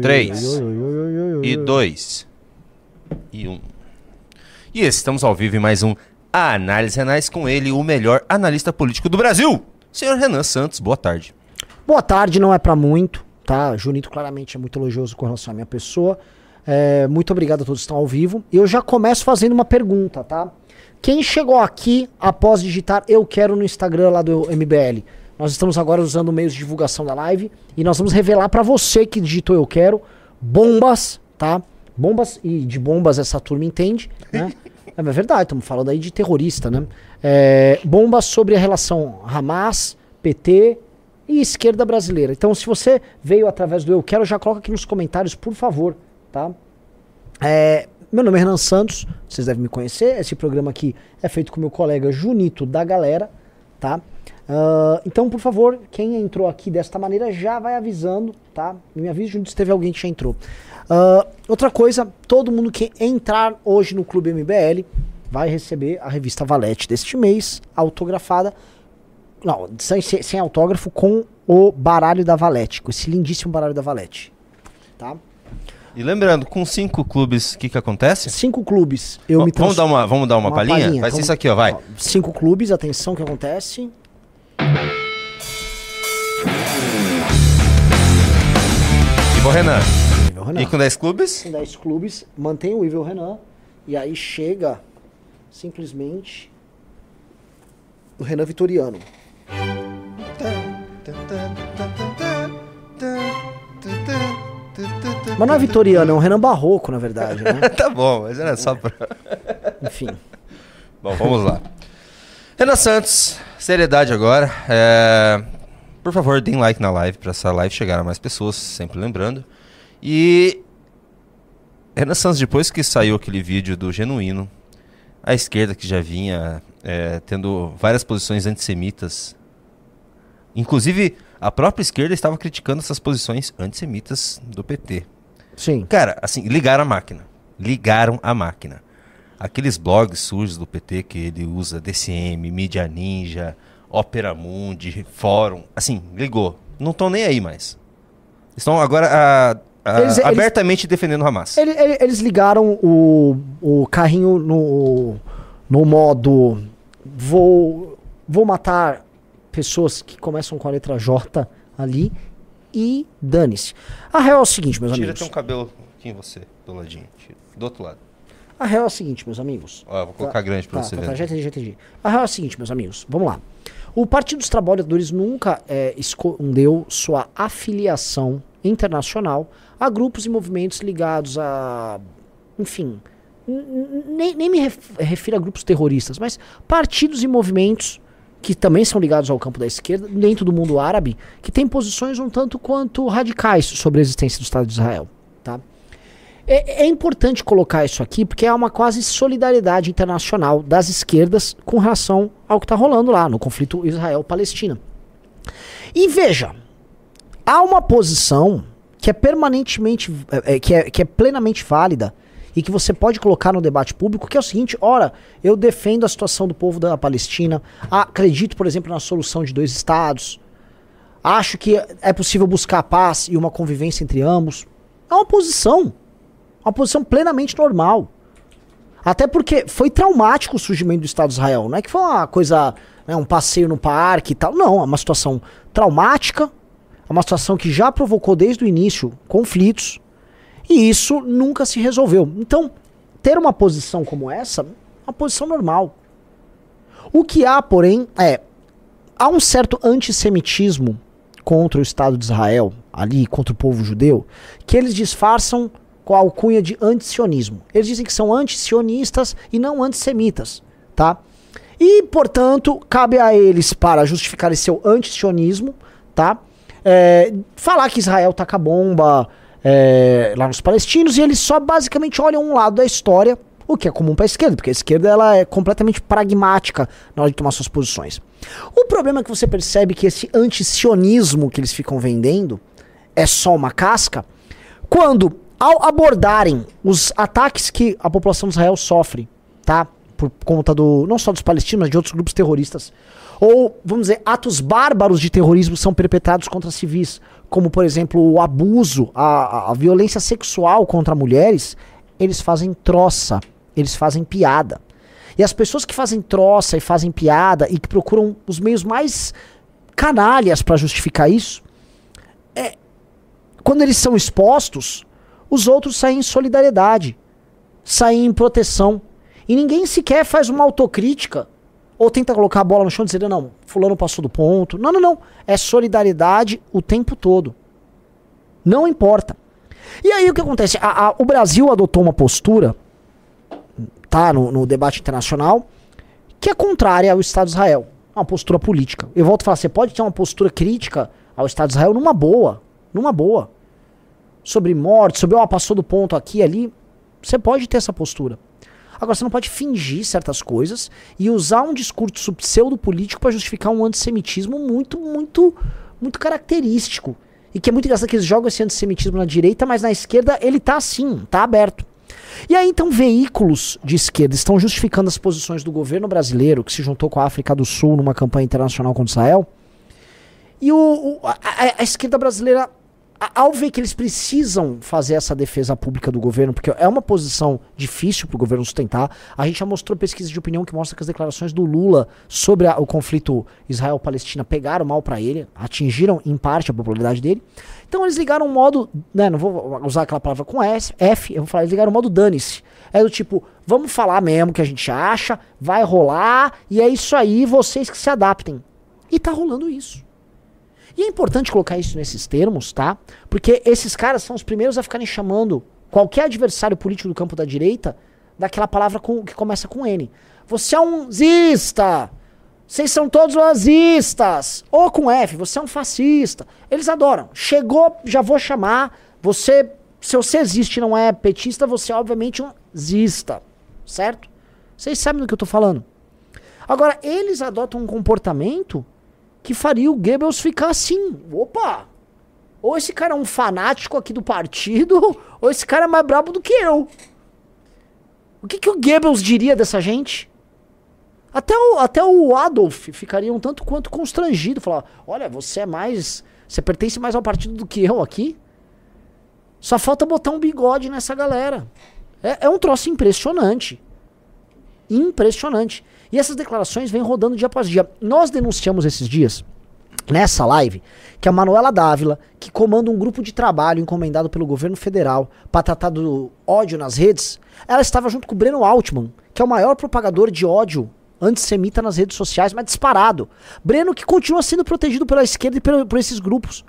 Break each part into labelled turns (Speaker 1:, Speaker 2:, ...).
Speaker 1: Três. E dois. E um. E estamos ao vivo em mais um Análise Renais com ele, o melhor analista político do Brasil, senhor Renan Santos. Boa tarde.
Speaker 2: Boa tarde, não é pra muito, tá? Junito claramente é muito elogioso com relação à minha pessoa. É, muito obrigado a todos que estão ao vivo. E eu já começo fazendo uma pergunta, tá? Quem chegou aqui após digitar eu quero no Instagram lá do MBL? Nós estamos agora usando meios de divulgação da live e nós vamos revelar pra você que digitou eu quero bombas, tá? Bombas, e de bombas essa turma entende, né? É verdade, estamos falando aí de terrorista, né? É, bombas sobre a relação Hamas, PT e esquerda brasileira. Então, se você veio através do Eu Quero, já coloca aqui nos comentários, por favor, tá? É, meu nome é Renan Santos, vocês devem me conhecer. Esse programa aqui é feito com meu colega Junito da Galera, tá? Uh, então, por favor, quem entrou aqui desta maneira já vai avisando, tá? Me avise se teve alguém que já entrou. Uh, outra coisa, todo mundo que entrar hoje no Clube MBL vai receber a revista Valete deste mês, autografada. Não, sem, sem autógrafo, com o baralho da Valete, com esse lindíssimo baralho da Valete. Tá?
Speaker 1: E lembrando, com cinco clubes, o que, que acontece?
Speaker 2: Cinco clubes. Eu
Speaker 1: V-
Speaker 2: me
Speaker 1: vamos, dar uma, vamos dar uma,
Speaker 2: uma
Speaker 1: palhinha? Vai ser isso aqui, ó, vai.
Speaker 2: Ó, cinco clubes, atenção, o que acontece?
Speaker 1: Vou Renan.
Speaker 2: Renan.
Speaker 1: E com 10 clubes?
Speaker 2: Com 10 clubes, mantém o Ivel Renan. E aí chega simplesmente o Renan Vitoriano. Mas não é Vitoriano, é um Renan Barroco, na verdade, né?
Speaker 1: tá bom, mas era só pra...
Speaker 2: Enfim.
Speaker 1: Bom, vamos lá. Renan Santos, seriedade agora. É, Por favor, deem like na live para essa live chegar a mais pessoas, sempre lembrando. E Renan Santos, depois que saiu aquele vídeo do Genuíno, a esquerda que já vinha é, tendo várias posições antissemitas, inclusive a própria esquerda estava criticando essas posições antissemitas do PT.
Speaker 2: Sim.
Speaker 1: Cara, assim, ligaram a máquina. Ligaram a máquina. Aqueles blogs sujos do PT que ele usa, DCM, Mídia Ninja, Opera Mundi, Fórum, assim, ligou. Não estão nem aí mais. Estão agora a- a-
Speaker 2: Eles- eles-
Speaker 1: abertamente defendendo o Hamas.
Speaker 2: Ele- ele- eles ligaram o, o carrinho no, no modo vou, vou matar pessoas que começam com a letra J ali e dane-se. A real é o seguinte, meus
Speaker 1: Tira
Speaker 2: amigos.
Speaker 1: teu cabelo aqui em você, do ladinho. Tira. Do outro lado.
Speaker 2: A real é o seguinte, meus amigos.
Speaker 1: Ó, vou colocar grande pra
Speaker 2: tá,
Speaker 1: você
Speaker 2: tá,
Speaker 1: ver.
Speaker 2: tá, já entendi, já entendi. A real é o seguinte, meus amigos. Vamos lá. O Partido dos Trabalhadores nunca é, escondeu sua afiliação internacional a grupos e movimentos ligados a. Enfim. Nem, nem me ref- refiro a grupos terroristas, mas partidos e movimentos que também são ligados ao campo da esquerda, dentro do mundo árabe, que têm posições um tanto quanto radicais sobre a existência do Estado de Israel. Tá? É, é importante colocar isso aqui porque é uma quase solidariedade internacional das esquerdas com relação ao que está rolando lá no conflito Israel-Palestina. E veja, há uma posição que é permanentemente, é, é, que, é, que é plenamente válida e que você pode colocar no debate público, que é o seguinte: ora, eu defendo a situação do povo da Palestina, acredito, por exemplo, na solução de dois estados, acho que é possível buscar paz e uma convivência entre ambos. É uma posição. Uma posição plenamente normal. Até porque foi traumático o surgimento do Estado de Israel. Não é que foi uma coisa, né, um passeio no parque e tal. Não, é uma situação traumática. É uma situação que já provocou desde o início conflitos. E isso nunca se resolveu. Então, ter uma posição como essa uma posição normal. O que há, porém, é. Há um certo antissemitismo contra o Estado de Israel, ali, contra o povo judeu, que eles disfarçam com a alcunha de antisionismo. Eles dizem que são antisionistas e não antissemitas, tá? E, portanto, cabe a eles, para justificar esse seu antisionismo, tá? É, falar que Israel taca bomba é, lá nos palestinos e eles só basicamente olham um lado da história, o que é comum para a esquerda, porque a esquerda ela é completamente pragmática na hora de tomar suas posições. O problema é que você percebe que esse antisionismo que eles ficam vendendo é só uma casca, quando ao abordarem os ataques que a população de Israel sofre, tá? Por conta do não só dos palestinos, mas de outros grupos terroristas, Ou, vamos dizer, atos bárbaros de terrorismo são perpetrados contra civis, como, por exemplo, o abuso, a, a violência sexual contra mulheres, eles fazem troça, eles fazem piada. E as pessoas que fazem troça e fazem piada e que procuram os meios mais canalhas para justificar isso, é, quando eles são expostos, os outros saem em solidariedade, saem em proteção. E ninguém sequer faz uma autocrítica ou tenta colocar a bola no chão e dizer, não, fulano passou do ponto. Não, não, não. É solidariedade o tempo todo. Não importa. E aí o que acontece? A, a, o Brasil adotou uma postura, tá, no, no, debate internacional, que é contrária ao Estado de Israel. Uma postura política. Eu volto a falar, você pode ter uma postura crítica ao Estado de Israel numa boa. Numa boa. Sobre morte, sobre, ó, oh, passou do ponto aqui e ali. Você pode ter essa postura. Agora, você não pode fingir certas coisas e usar um discurso pseudo-político para justificar um antissemitismo muito, muito, muito característico. E que é muito engraçado que eles jogam esse antissemitismo na direita, mas na esquerda ele tá assim, tá aberto. E aí, então, veículos de esquerda estão justificando as posições do governo brasileiro, que se juntou com a África do Sul numa campanha internacional contra Israel. E o, o a, a, esquerda brasileira ao ver que eles precisam fazer essa defesa pública do governo, porque é uma posição difícil para o governo sustentar, a gente já mostrou pesquisas de opinião que mostram que as declarações do Lula sobre a, o conflito Israel-Palestina pegaram mal para ele, atingiram em parte a popularidade dele. Então eles ligaram um modo, né, não vou usar aquela palavra com S, F, eu vou falar, eles ligaram o modo dane-se. É do tipo, vamos falar mesmo que a gente acha, vai rolar, e é isso aí, vocês que se adaptem. E tá rolando isso. E é importante colocar isso nesses termos, tá? Porque esses caras são os primeiros a ficarem chamando qualquer adversário político do campo da direita daquela palavra com, que começa com N. Você é um zista! Vocês são todos nazistas! Ou com F, você é um fascista. Eles adoram. Chegou, já vou chamar. Você, se você existe e não é petista, você é obviamente um zista. Certo? Vocês sabem do que eu tô falando. Agora, eles adotam um comportamento que faria o Goebbels ficar assim. Opa! Ou esse cara é um fanático aqui do partido, ou esse cara é mais brabo do que eu. O que, que o Goebbels diria dessa gente? Até o, até o Adolf ficaria um tanto quanto constrangido. Falar: olha, você é mais. Você pertence mais ao partido do que eu aqui. Só falta botar um bigode nessa galera. É, é um troço impressionante. Impressionante. E essas declarações vêm rodando dia após dia. Nós denunciamos esses dias, nessa live, que a Manuela Dávila, que comanda um grupo de trabalho encomendado pelo governo federal para tratar do ódio nas redes, ela estava junto com o Breno Altman, que é o maior propagador de ódio antissemita nas redes sociais, mas disparado. Breno que continua sendo protegido pela esquerda e por, por esses grupos.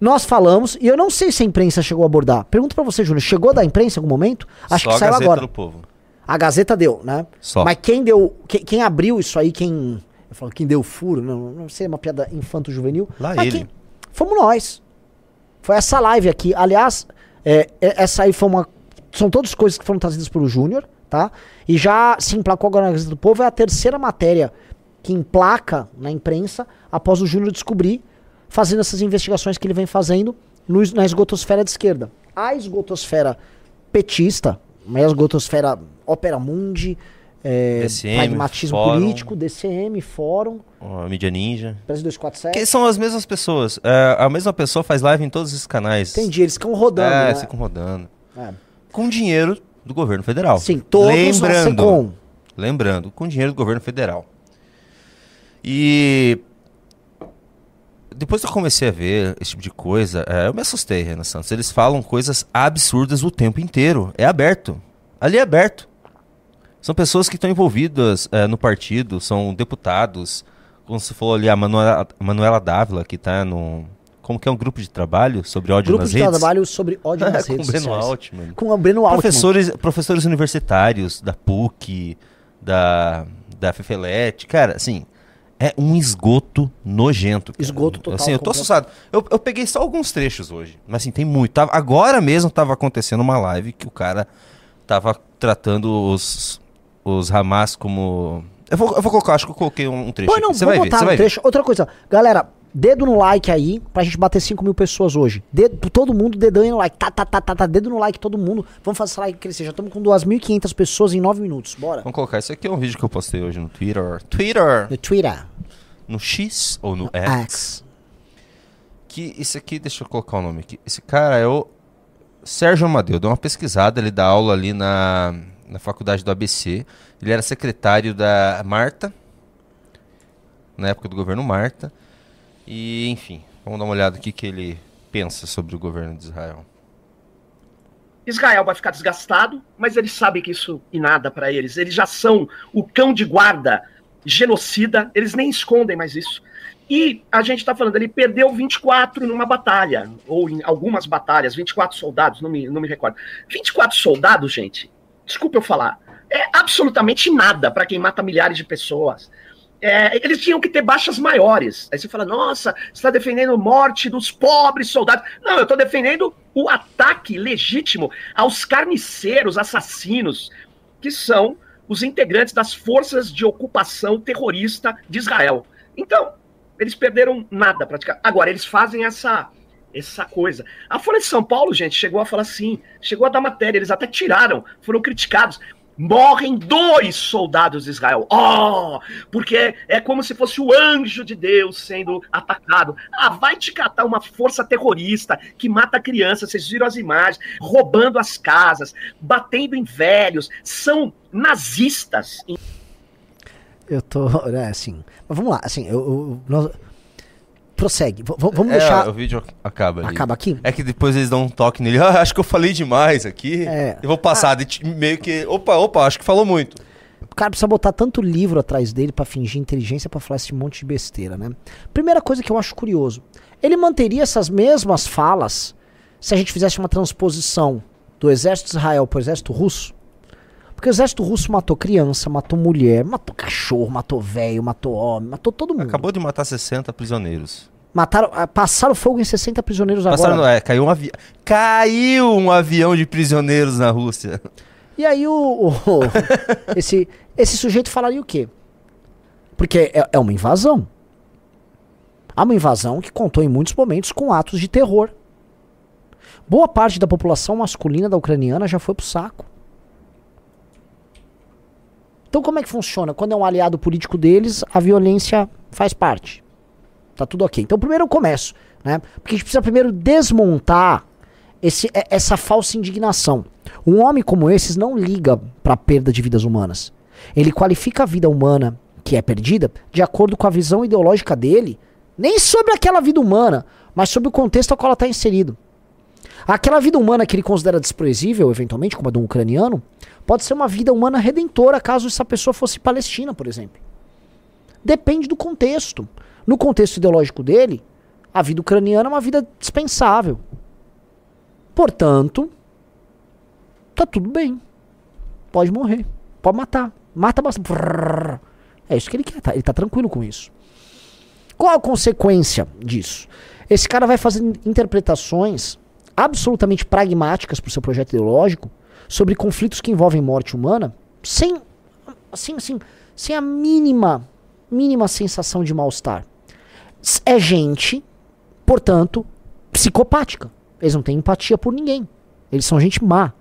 Speaker 2: Nós falamos, e eu não sei se a imprensa chegou a abordar. Pergunto para você, Júnior, chegou da imprensa em algum momento?
Speaker 1: Acho Só que saiu agora. Do povo.
Speaker 2: A Gazeta deu, né?
Speaker 1: Só.
Speaker 2: Mas quem deu. Quem, quem, abriu isso aí, quem. Eu falo, quem deu furo, não, não sei, é uma piada infanto-juvenil.
Speaker 1: Lá ele.
Speaker 2: Quem, fomos nós. Foi essa live aqui. Aliás, é, é, essa aí foi uma. São todas coisas que foram trazidas pelo Júnior, tá? E já se emplacou agora na Gazeta do Povo. É a terceira matéria que emplaca na imprensa após o Júnior descobrir, fazendo essas investigações que ele vem fazendo no, na esgotosfera de esquerda. A esgotosfera petista, mas a esgotosfera Opera Mundi, é, DCM, Pragmatismo Fórum, Político, DCM, Fórum.
Speaker 1: A Mídia Ninja.
Speaker 2: Brasil 247.
Speaker 1: Que são as mesmas pessoas. É, a mesma pessoa faz live em todos esses canais.
Speaker 2: Entendi, eles ficam rodando. É,
Speaker 1: né? ficam rodando. É. Com dinheiro do governo federal.
Speaker 2: Sim, todos
Speaker 1: lembrando, lembrando, com dinheiro do governo federal. E depois que eu comecei a ver esse tipo de coisa, é, eu me assustei, Renan Santos. Eles falam coisas absurdas o tempo inteiro. É aberto. Ali é aberto. São pessoas que estão envolvidas é, no partido, são deputados. Como você falou ali, a Manuela, a Manuela Dávila, que está no. Como que é um grupo de trabalho sobre ódio
Speaker 2: grupo
Speaker 1: nas redes? Grupo
Speaker 2: de trabalho sobre ódio nas
Speaker 1: redes.
Speaker 2: Com o
Speaker 1: Breno Altman.
Speaker 2: Com o Breno Altman.
Speaker 1: Professores, professores universitários da PUC, da, da FEFELET. Cara, assim, é um esgoto nojento. Cara.
Speaker 2: Esgoto total.
Speaker 1: Assim, eu tô assustado. Eu, eu peguei só alguns trechos hoje. Mas assim, tem muito. Tava, agora mesmo tava acontecendo uma live que o cara tava tratando os, os Hamas como. Eu vou, eu vou colocar, acho que eu coloquei um trecho.
Speaker 2: Pô, não, você vai ver, você vai trecho. Ver. Outra coisa, galera, Dedo no like aí, pra gente bater 5 mil pessoas hoje. Dedo, todo mundo dedando no like. Tá, tá, tá, tá, tá. Dedo no like, todo mundo. Vamos fazer essa like crescer. Já estamos com 2.500 pessoas em 9 minutos. Bora.
Speaker 1: Vamos colocar. Esse aqui é um vídeo que eu postei hoje no Twitter. Twitter!
Speaker 2: No Twitter.
Speaker 1: No X ou no X?
Speaker 2: X.
Speaker 1: Que esse aqui, deixa eu colocar o nome aqui. Esse cara é o Sérgio Amadeu. Deu uma pesquisada, ele dá aula ali na, na faculdade do ABC. Ele era secretário da Marta, na época do governo Marta. E, enfim, vamos dar uma olhada aqui que ele pensa sobre o governo de Israel.
Speaker 3: Israel vai ficar desgastado, mas eles sabem que isso e nada para eles. Eles já são o cão de guarda genocida, eles nem escondem mais isso. E a gente está falando, ele perdeu 24 numa batalha, ou em algumas batalhas, 24 soldados, não me, não me recordo. 24 soldados, gente, desculpa eu falar, é absolutamente nada para quem mata milhares de pessoas. É, eles tinham que ter baixas maiores. Aí você fala, nossa, você está defendendo a morte dos pobres soldados. Não, eu estou defendendo o ataque legítimo aos carniceiros, assassinos, que são os integrantes das forças de ocupação terrorista de Israel. Então, eles perderam nada praticamente. Agora, eles fazem essa essa coisa. A Folha de São Paulo, gente, chegou a falar assim, chegou a dar matéria, eles até tiraram, foram criticados morrem dois soldados de Israel. Oh, porque é como se fosse o anjo de Deus sendo atacado. Ah, vai te catar uma força terrorista que mata crianças, vocês viram as imagens, roubando as casas, batendo em velhos, são nazistas.
Speaker 2: Eu tô, é, assim, mas vamos lá, assim, eu, eu nós, prossegue. V vamos
Speaker 1: é,
Speaker 2: deixar.
Speaker 1: O vídeo acaba ali.
Speaker 2: Acaba aqui?
Speaker 1: É que depois eles dão um toque nele. Ah, acho que eu falei demais aqui.
Speaker 2: É.
Speaker 1: Eu vou passar.
Speaker 2: Ah.
Speaker 1: meio que. Opa, opa, acho que falou muito.
Speaker 2: O cara precisa botar tanto livro atrás dele pra fingir inteligência pra falar esse monte de besteira, né? Primeira coisa que eu acho curioso. Ele manteria essas mesmas falas se a gente fizesse uma transposição do exército de Israel pro exército russo? Porque o exército russo matou criança, matou mulher, matou cachorro, matou velho, matou homem, matou todo mundo.
Speaker 1: Acabou de matar 60 prisioneiros.
Speaker 2: Mataram, ah, passaram fogo em 60 prisioneiros
Speaker 1: Passaram,
Speaker 2: agora.
Speaker 1: é, caiu um avião. Caiu um avião de prisioneiros na Rússia.
Speaker 2: E aí o, o- esse, esse sujeito falaria o quê? Porque é, é uma invasão. Há uma invasão que contou em muitos momentos com atos de terror. Boa parte da população masculina da ucraniana já foi pro saco. Então como é que funciona? Quando é um aliado político deles, a violência faz parte. Tá tudo ok. Então primeiro eu começo, né? Porque a gente precisa primeiro desmontar esse, é- essa falsa indignação. Um homem como esses não liga para a perda de vidas humanas. Ele qualifica a vida humana que é perdida de acordo com a visão ideológica dele, nem sobre aquela vida humana, mas sobre o contexto ao qual ela está inserido. Aquela vida humana que ele considera desprezível, eventualmente, como a de um ucraniano, pode ser uma vida humana redentora caso essa pessoa fosse palestina, por exemplo. Depende do contexto. No contexto ideológico dele, a vida ucraniana é uma vida dispensável. Portanto, tá tudo bem. Pode morrer. Pode matar. Mata bastante. É isso que ele quer. Tá? Ele tá tranquilo com isso. Qual a consequência disso? Esse cara vai fazer interpretações absolutamente pragmáticas pro seu projeto ideológico sobre conflitos que envolvem morte humana sem, assim, assim, sem a mínima, mínima sensação de mal-estar. É gente, portanto, psicopática. Eles não têm empatia por ninguém. Eles são gente má.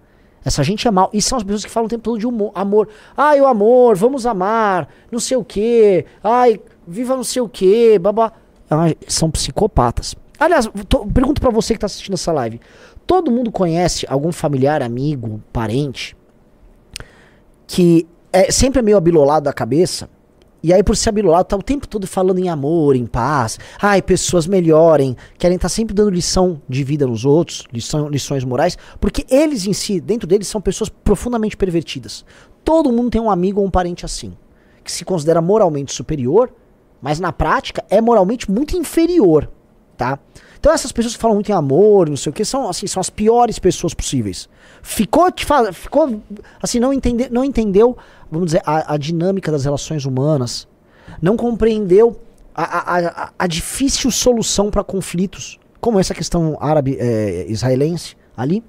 Speaker 2: Essa gente é mal. E são as pessoas que falam o tempo todo de humor, amor. Ai, o amor, vamos amar, não sei o quê. Ai, viva não sei o quê, babá. Ah, são psicopatas. Aliás, tô- pergunto pra você que tá assistindo essa live. Todo mundo conhece algum familiar, amigo, parente que é sempre meio abilolado da cabeça e aí, por ser abilolado, tá o tempo todo falando em amor, em paz. Ai, pessoas melhorem. Querem estar sempre dando lição de vida nos outros, lição, lições morais. Porque eles em si, dentro deles, são pessoas profundamente pervertidas. Todo mundo tem um amigo ou um parente assim. Que se considera moralmente superior, mas na prática é moralmente muito inferior. Tá? Então essas pessoas que falam muito em amor, não sei o que, são, assim, são as piores pessoas possíveis. Ficou, te fa- ficou assim, não, entende, não entendeu, vamos dizer, a, a dinâmica das relações humanas. Não compreendeu a, a, a, difícil solução para conflitos, como essa questão árabe-israelense ali.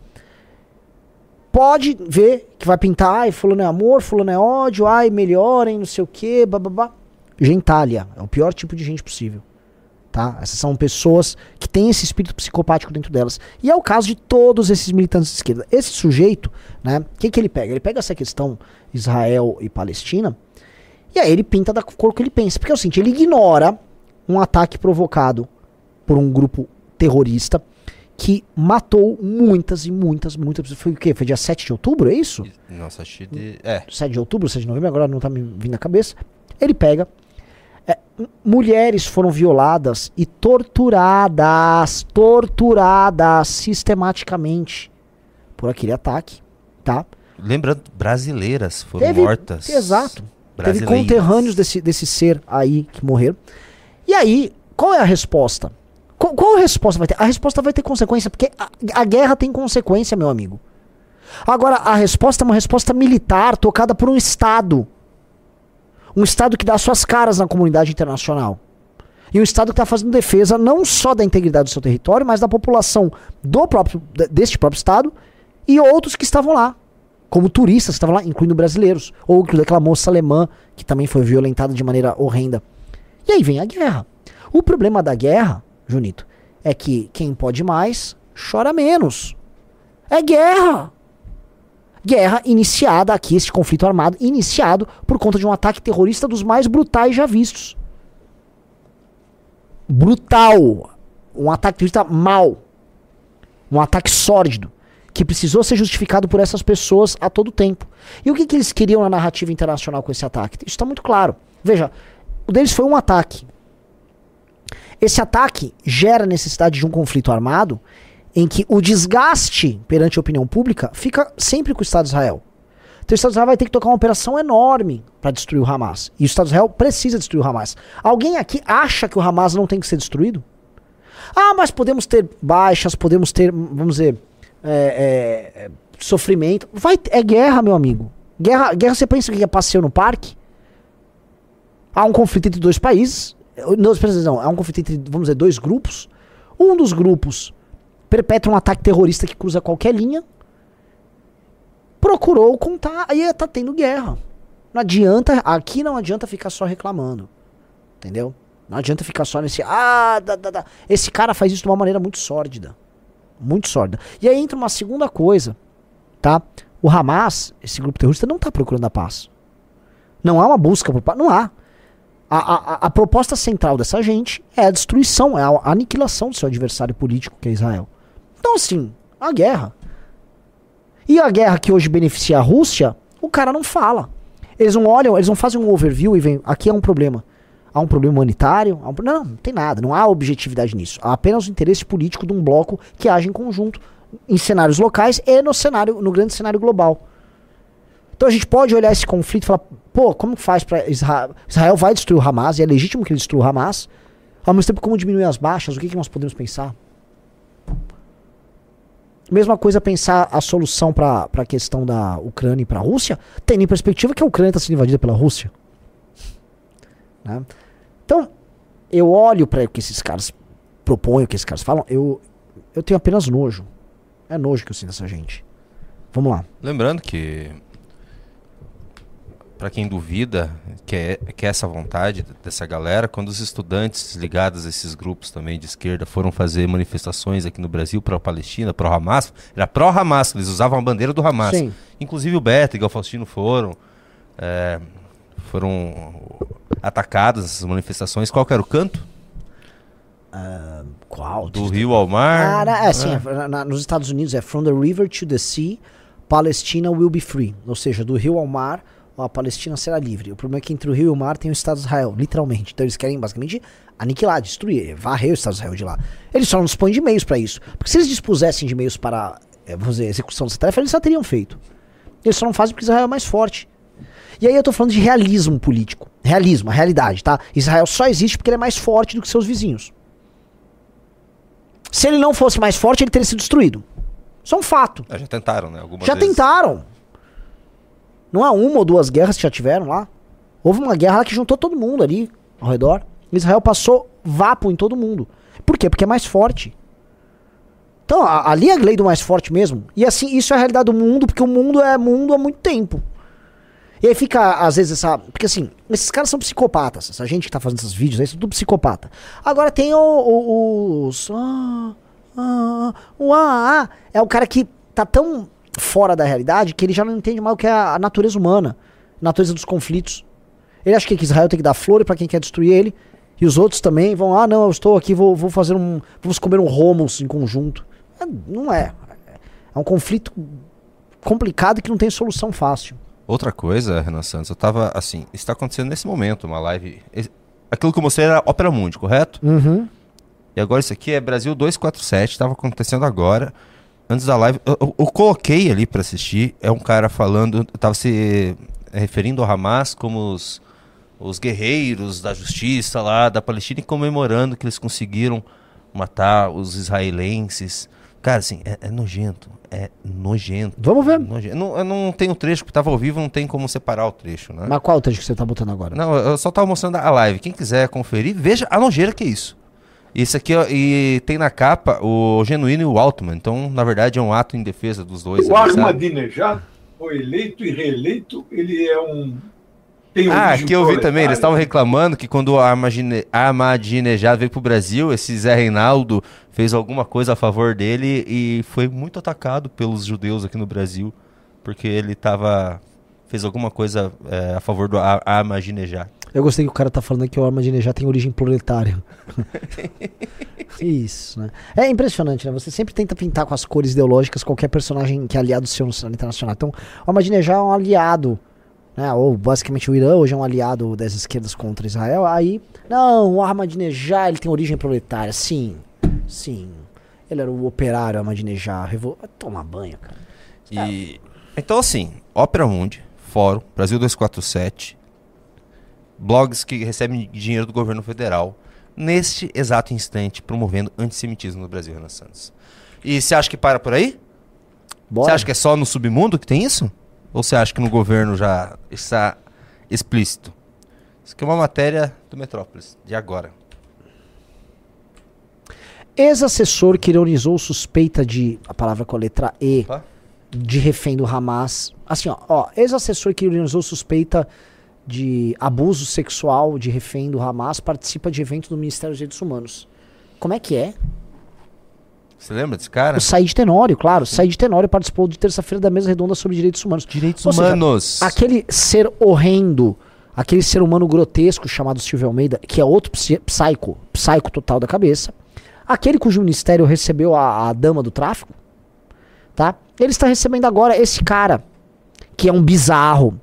Speaker 2: Pode ver que vai pintar, ai, fulano é amor, fulano é ódio, ai, melhorem, não sei o que, bababá. Gentalha, é o pior tipo de gente possível. Tá? Essas são pessoas que têm esse espírito psicopático dentro delas. E é o caso de todos esses militantes de esquerda. Esse sujeito, né? O que, que ele pega? Ele pega essa questão Israel e Palestina e aí ele pinta da cor que ele pensa. Porque é o seguinte, ele ignora um ataque provocado por um grupo terrorista que matou muitas e muitas, muitas pessoas. Foi o quê? Foi dia 7 de outubro, é isso?
Speaker 1: Nossa, acho de. É.
Speaker 2: 7 de outubro, 7 de novembro, agora não tá me vindo na cabeça. Ele pega. É, mulheres foram violadas e torturadas, torturadas sistematicamente por aquele ataque, tá?
Speaker 1: Lembrando, brasileiras foram
Speaker 2: Teve-
Speaker 1: mortas.
Speaker 2: Exato. Teve conterrâneos desse, desse ser aí que morreram. E aí, qual é a resposta? Qual, qual a resposta vai ter? A resposta vai ter consequência, porque a, a guerra tem consequência, meu amigo. Agora, a resposta é uma resposta militar tocada por um Estado. Um Estado que dá suas caras na comunidade internacional. E um Estado que está fazendo defesa não só da integridade do seu território, mas da população do próprio, de- deste próprio Estado e outros que estavam lá como turistas que estavam lá, incluindo brasileiros. Ou aquela moça alemã que também foi violentada de maneira horrenda. E aí vem a guerra. O problema da guerra, Junito, é que quem pode mais chora menos. É guerra. Guerra iniciada aqui, esse conflito armado, iniciado por conta de um ataque terrorista dos mais brutais já vistos. Brutal. Um ataque terrorista mau. Um ataque sórdido que precisou ser justificado por essas pessoas a todo tempo. E o que, que eles queriam na narrativa internacional com esse ataque? Isso está muito claro. Veja, o deles foi um ataque. Esse ataque gera necessidade de um conflito armado em que o desgaste perante a opinião pública fica sempre com o Estado de Israel. Então o Estado de Israel vai ter que tocar uma operação enorme para destruir o Hamas. E o Estado de Israel precisa destruir o Hamas. Alguém aqui acha que o Hamas não tem que ser destruído? Ah, mas podemos ter baixas, podemos ter, vamos dizer, é, é, é, sofrimento. Vai, é guerra, meu amigo. Guerra, guerra, você pensa que é passeio no parque? Há um conflito entre dois países. Não, espera, não, há um conflito entre, vamos dizer, dois grupos. Um dos grupos perpetra um ataque terrorista que cruza qualquer linha. Procurou contar, aí tá tendo guerra. Não adianta, aqui não adianta ficar só reclamando. Entendeu? Não adianta ficar só nesse. Ah, da, da, da. Esse cara faz isso de uma maneira muito sórdida. Muito sórdida. E aí entra uma segunda coisa, tá? O Hamas, esse grupo terrorista, não tá procurando a paz. Não há uma busca por paz. Não há. A, a, a- proposta central dessa gente é a destruição, é a aniquilação do seu adversário político, que é Israel. Então, assim, a guerra. E a guerra que hoje beneficia a Rússia, o cara não fala. Eles não olham, eles não fazem um overview e vêm, aqui há um problema. Há um problema humanitário? Um não, não tem nada, não há objetividade nisso. Há apenas o interesse político de um bloco que age em conjunto em cenários locais e no cenário, no grande cenário global. Então a gente pode olhar esse conflito e falar, pô, como faz para Israel? Israel vai destruir o Hamas, e é legítimo que ele destrua o Hamas. Ao mesmo tempo, como diminuir as baixas? O que, que nós podemos pensar? Mesma coisa pensar a solução para a questão da Ucrânia e para a Rússia, tendo em perspectiva que a Ucrânia está sendo invadida pela Rússia. Né? Então, eu olho para o que esses caras propõem, o que esses caras falam, eu, eu tenho apenas nojo. É nojo que eu sinto dessa gente. Vamos lá.
Speaker 1: Lembrando que para quem duvida que é, que é essa vontade dessa galera, quando os estudantes ligados a esses grupos também de esquerda foram fazer manifestações aqui no Brasil para a Palestina, para o Hamas, era pró-Hamas, eles usavam a bandeira do Hamas.
Speaker 2: Sim.
Speaker 1: Inclusive o Beto e o Faustino foram é, foram atacados nessas manifestações. Qual que era o canto?
Speaker 2: Qual?
Speaker 1: Do Rio ao Mar?
Speaker 2: É, sim, é, na- na- nos Estados Unidos é From the River to the Sea, Palestina will be free. Ou seja, do rio ao mar, a Palestina será livre. O problema é que entre o rio e o mar tem o Estado de Israel, literalmente. Então eles querem basicamente aniquilar, destruir, varrer o Estado de Israel de lá. Eles só não dispõem de meios para isso. Porque se eles dispusessem de meios para, é, vamos dizer, execução dessa tarefa, eles já teriam feito. Eles só não fazem porque Israel é mais forte. E aí eu tô falando de realismo político. Realismo, a realidade, tá? Israel só existe porque ele é mais forte do que seus vizinhos. Se ele não fosse mais forte, ele teria sido destruído. Isso é um fato.
Speaker 1: Ah, já tentaram, né? Algumas
Speaker 2: já
Speaker 1: vezes.
Speaker 2: tentaram. Não há uma ou duas guerras que já tiveram lá. Houve uma guerra lá que juntou todo mundo ali ao redor. Israel passou vapo em todo mundo. Por quê? Porque é mais forte. Então, ali é a lei do mais forte mesmo. E assim, isso é a realidade do mundo, porque o mundo é mundo há muito tempo. E aí fica, às vezes, essa. Porque assim, esses caras são psicopatas. Essa gente que tá fazendo esses vídeos aí, são tudo psicopata. Agora tem o, o- os. Ah, ah, o ah, ah, é o cara que tá tão fora da realidade que ele já não entende mais o que é a natureza humana, a natureza dos conflitos. Ele acha que Israel tem que dar flor pra quem quer destruir ele. E os outros também vão, ah, não, eu estou aqui, vou, vou fazer um. Vamos comer um romos em conjunto. É, não é. É um conflito complicado que não tem solução fácil.
Speaker 1: Outra coisa, Renan Santos, eu tava assim, está acontecendo nesse momento, uma live. Aquilo que eu mostrei era Opera Mundi, correto?
Speaker 2: Uhum.
Speaker 1: E agora isso aqui é Brasil 247, estava acontecendo agora. Antes da live, eu, eu- eu coloquei ali para assistir. É um cara falando, tava se referindo ao Hamas como os, os guerreiros da justiça lá da Palestina e comemorando que eles conseguiram matar os israelenses. Cara, assim, é, é nojento. É nojento.
Speaker 2: Vamos ver.
Speaker 1: Nojento. Não, eu não tenho o trecho, porque tava ao vivo, não tem como separar o trecho, né?
Speaker 2: Mas qual o trecho que você tá botando agora?
Speaker 1: Não, eu só tava mostrando a live. Quem quiser conferir, veja a nojeira que é isso. Isso aqui, ó, e tem na capa o Genuíno e o Altman. Então, na verdade, é um ato em defesa dos dois.
Speaker 4: O? Ahmadinejad foi eleito e reeleito, ele é um. Tem
Speaker 1: Ah, que eu vi também. Eles estavam reclamando que quando o Ahmadine- Ahmadinejad veio pro Brasil, esse Zé Reinaldo fez alguma coisa a favor dele e foi muito atacado pelos judeus aqui no Brasil, porque ele tava fez alguma coisa é, a favor do Ah- Ahmadinejad.
Speaker 2: Eu gostei que o cara tá falando que o Armadilha tem origem proletária. Isso, né? É impressionante, né? Você sempre tenta pintar com as cores ideológicas qualquer personagem que é aliado seu no cenário internacional. Então, o Ahmadinejad é um aliado, né? Ou basicamente o Irã hoje é um aliado das esquerdas contra Israel. Aí, não, o Ahmadinejad ele tem origem proletária. Sim, sim. Ele era o operário Ahmadinejad. Revol... Vai tomar banho, cara.
Speaker 1: E então assim, Ópera Mundi, Fórum, Brasil 247, blogs que recebem dinheiro do governo federal neste exato instante promovendo antissemitismo no Brasil, Renan Santos. E você acha que para por aí? Você acha que é só no submundo que tem isso? Ou você acha que no governo já está explícito? Isso aqui é uma matéria do Metrópolis, de agora.
Speaker 2: Ex-assessor que ironizou suspeita de. A palavra com a letra E.
Speaker 1: Opa.
Speaker 2: de refém do Hamas. Assim, ó, ó ex-assessor que organizou suspeita de abuso sexual de refém do Hamas participa de evento do Ministério dos Direitos Humanos. Como é que é?
Speaker 1: Você lembra desse cara?
Speaker 2: O Said Tenório, claro. Said Tenório participou de terça-feira da mesa redonda sobre direitos humanos.
Speaker 1: Direitos
Speaker 2: Ou seja,
Speaker 1: humanos.
Speaker 2: Aquele ser horrendo, aquele ser humano grotesco chamado Silvio Almeida, que é outro psi- psycho, psycho total da cabeça. Aquele cujo ministério recebeu a, a dama do tráfico, tá? Ele está recebendo agora esse cara, que é um bizarro,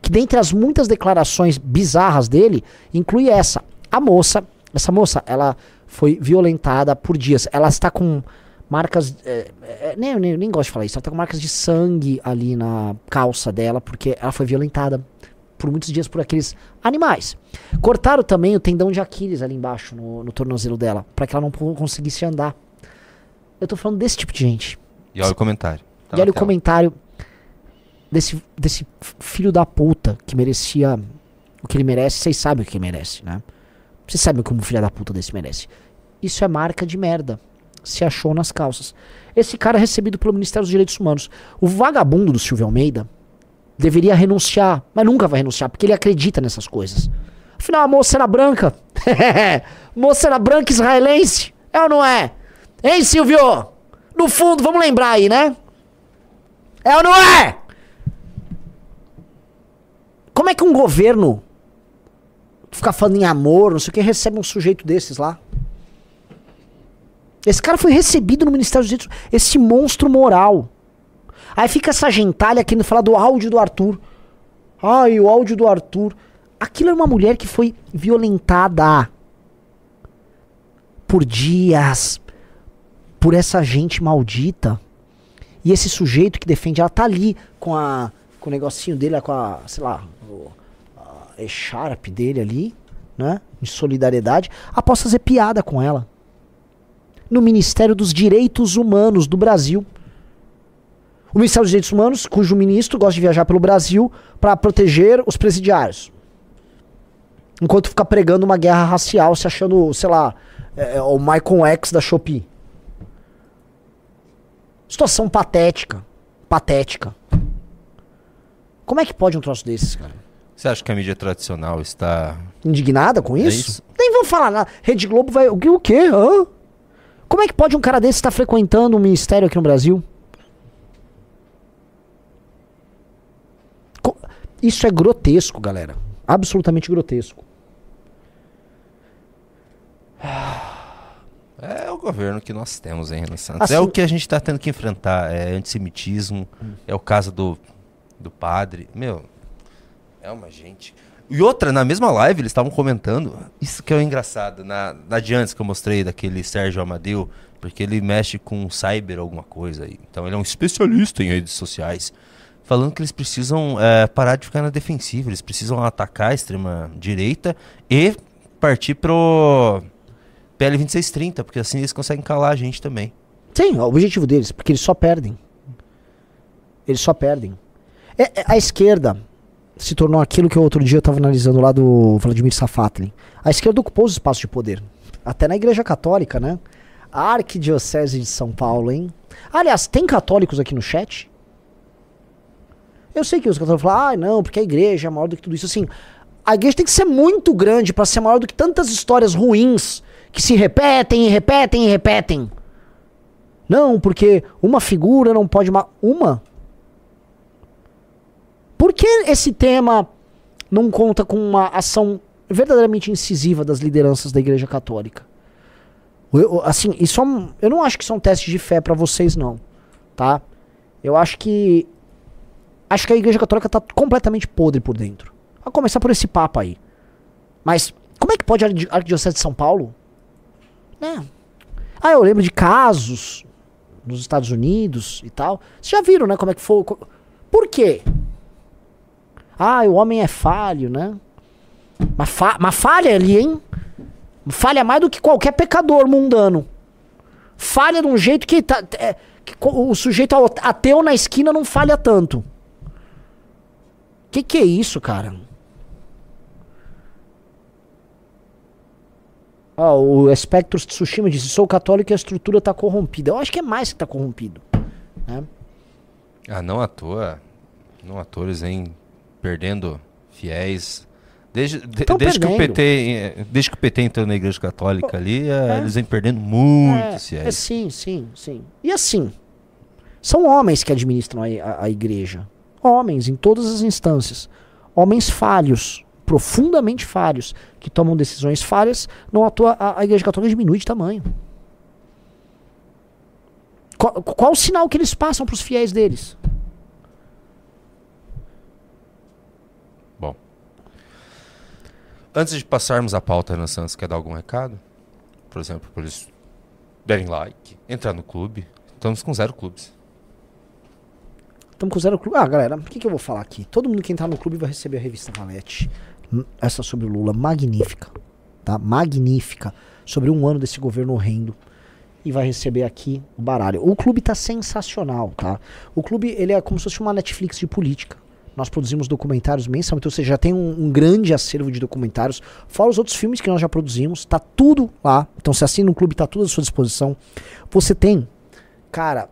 Speaker 2: que dentre as muitas declarações bizarras dele, inclui essa. A moça, essa moça, ela foi violentada por dias. Ela está com marcas. é, é, nem, nem, nem gosto de falar isso. Ela está com marcas de sangue ali na calça dela, porque ela foi violentada por muitos dias por aqueles animais. Cortaram também o tendão de Aquiles ali embaixo, no, no tornozelo dela, para que ela não conseguisse andar. Eu tô falando desse tipo de gente.
Speaker 1: E olha o comentário. Tá
Speaker 2: e olha o comentário desse, desse filho da puta que merecia o que ele merece. Vocês sabem o que ele merece, né? Vocês sabem o que um filho da puta desse merece. Isso é marca de merda. Se achou nas calças. Esse cara é recebido pelo Ministério dos Direitos Humanos. O vagabundo do Silvio Almeida deveria renunciar, mas nunca vai renunciar, porque ele acredita nessas coisas. Afinal, a moça era branca. moça era branca israelense. É ou não é? Hein, Silvio? No fundo, vamos lembrar aí, né? É ou não é? Como é que um governo fica falando em amor, não sei o que, recebe um sujeito desses lá? Esse cara foi recebido no Ministério dos Direitos Esse monstro moral. Aí fica essa gentalha querendo falar do áudio do Arthur. Ai, o áudio do Arthur. Aquilo é uma mulher que foi violentada por dias por essa gente maldita. E esse sujeito que defende ela tá ali com a com o negocinho dele, com a, sei lá, o echarp dele ali, né? De solidariedade, após fazer piada com ela. No Ministério dos Direitos Humanos do Brasil. O Ministério dos Direitos Humanos, cujo ministro gosta de viajar pelo Brasil para proteger os presidiários. Enquanto fica pregando uma guerra racial, se achando, sei lá, é, é, o Michael X da Shopee. Situação patética. Patética. Como é que pode um troço desses, cara?
Speaker 1: Você acha que a mídia tradicional está.
Speaker 2: Indignada com
Speaker 1: É
Speaker 2: isso?
Speaker 1: isso.
Speaker 2: Nem vão falar nada. Rede Globo vai. O que? O quê? Hã? Como é que pode um cara desse estar frequentando um ministério aqui no Brasil? Isso é grotesco, galera. Absolutamente grotesco.
Speaker 1: É o governo que nós temos, hein, Renan Santos?
Speaker 2: Assim-
Speaker 1: É o que a gente está tendo que enfrentar. É antissemitismo, é o caso do, do padre. Meu, é uma gente. E outra, na mesma live, eles estavam comentando. Isso que é engraçado. Na, na de que eu mostrei daquele Sérgio Amadeu, porque ele mexe com cyber alguma coisa. aí. Então ele é um especialista em redes sociais. Falando que eles precisam é, parar de ficar na defensiva. Eles precisam atacar a extrema-direita e partir pro PL 2630, porque assim eles conseguem calar a gente também.
Speaker 2: Sim, o objetivo deles, porque eles só perdem. Eles só perdem. É- é- a esquerda se tornou aquilo que outro dia eu estava analisando lá do Vladimir Safatlin. A esquerda ocupou os espaços de poder. Até na Igreja Católica, né? A Arquidiocese de São Paulo, hein? Aliás, tem católicos aqui no chat? Eu sei que os católicos falam, ah, não, porque a igreja é maior do que tudo isso. Assim, a igreja tem que ser muito grande para ser maior do que tantas histórias ruins que se repetem e repetem e repetem. Não, porque uma figura não pode. Ma uma? Por que esse tema não conta com uma ação verdadeiramente incisiva das lideranças da Igreja Católica? Eu- assim, isso é um, eu não acho que isso é um teste de fé pra vocês, não. Tá? Eu acho que. Acho que a Igreja Católica tá completamente podre por dentro. A começar por esse papo aí. Mas, como é que pode a Arqui- Arquidiocese de São Paulo? Né? Ah, eu lembro de casos nos Estados Unidos e tal. Vocês já viram, né? Como é que foi. Por quê? Ah, o homem é falho, né? Mas, fa mas falha ali, hein? Falha mais do que qualquer pecador mundano. Falha de um jeito que, tá, é, que o sujeito ateu na esquina não falha tanto. Que que é isso, cara? Ó, o Spectros Tsushima disse: sou católico e a estrutura tá corrompida. Eu acho que é mais que tá corrompido. né?
Speaker 1: Ah, não à toa. Não à toa eles vêm perdendo fiéis. Desde, de- desde, que o. PT, eh, desde que o PT entrou na igreja católica ali, eh,
Speaker 2: é.
Speaker 1: eles vêm perdendo muitos
Speaker 2: É,
Speaker 1: fiéis.
Speaker 2: é sim, sim, sim. E assim, são homens que administram a, a- a igreja. Homens, em todas as instâncias. Homens falhos, profundamente falhos, que tomam decisões falhas, não à toa a, a igreja católica diminui de tamanho. Qual, qual o sinal que eles passam para os fiéis deles?
Speaker 1: Bom. Antes de passarmos a pauta, Renan Santos, quer dar algum recado? Por exemplo, para eles derem like, entrar no clube. Estamos com zero clubes.
Speaker 2: Estamos com zero clube. Ah, galera, o que, que eu vou falar aqui? Todo mundo que entrar no clube vai receber a revista Valete. Hum, Essa sobre o Lula, magnífica. Tá? Magnífica. Sobre um ano desse governo horrendo. E vai receber aqui o baralho. O clube tá sensacional, tá? O clube, ele é como se fosse uma Netflix de política. Nós produzimos documentários mensalmente, ou seja, já tem um, um grande acervo de documentários, fora os outros filmes que nós já produzimos, tá tudo lá. Então, se assina o clube, tá tudo à sua disposição. Você tem, cara,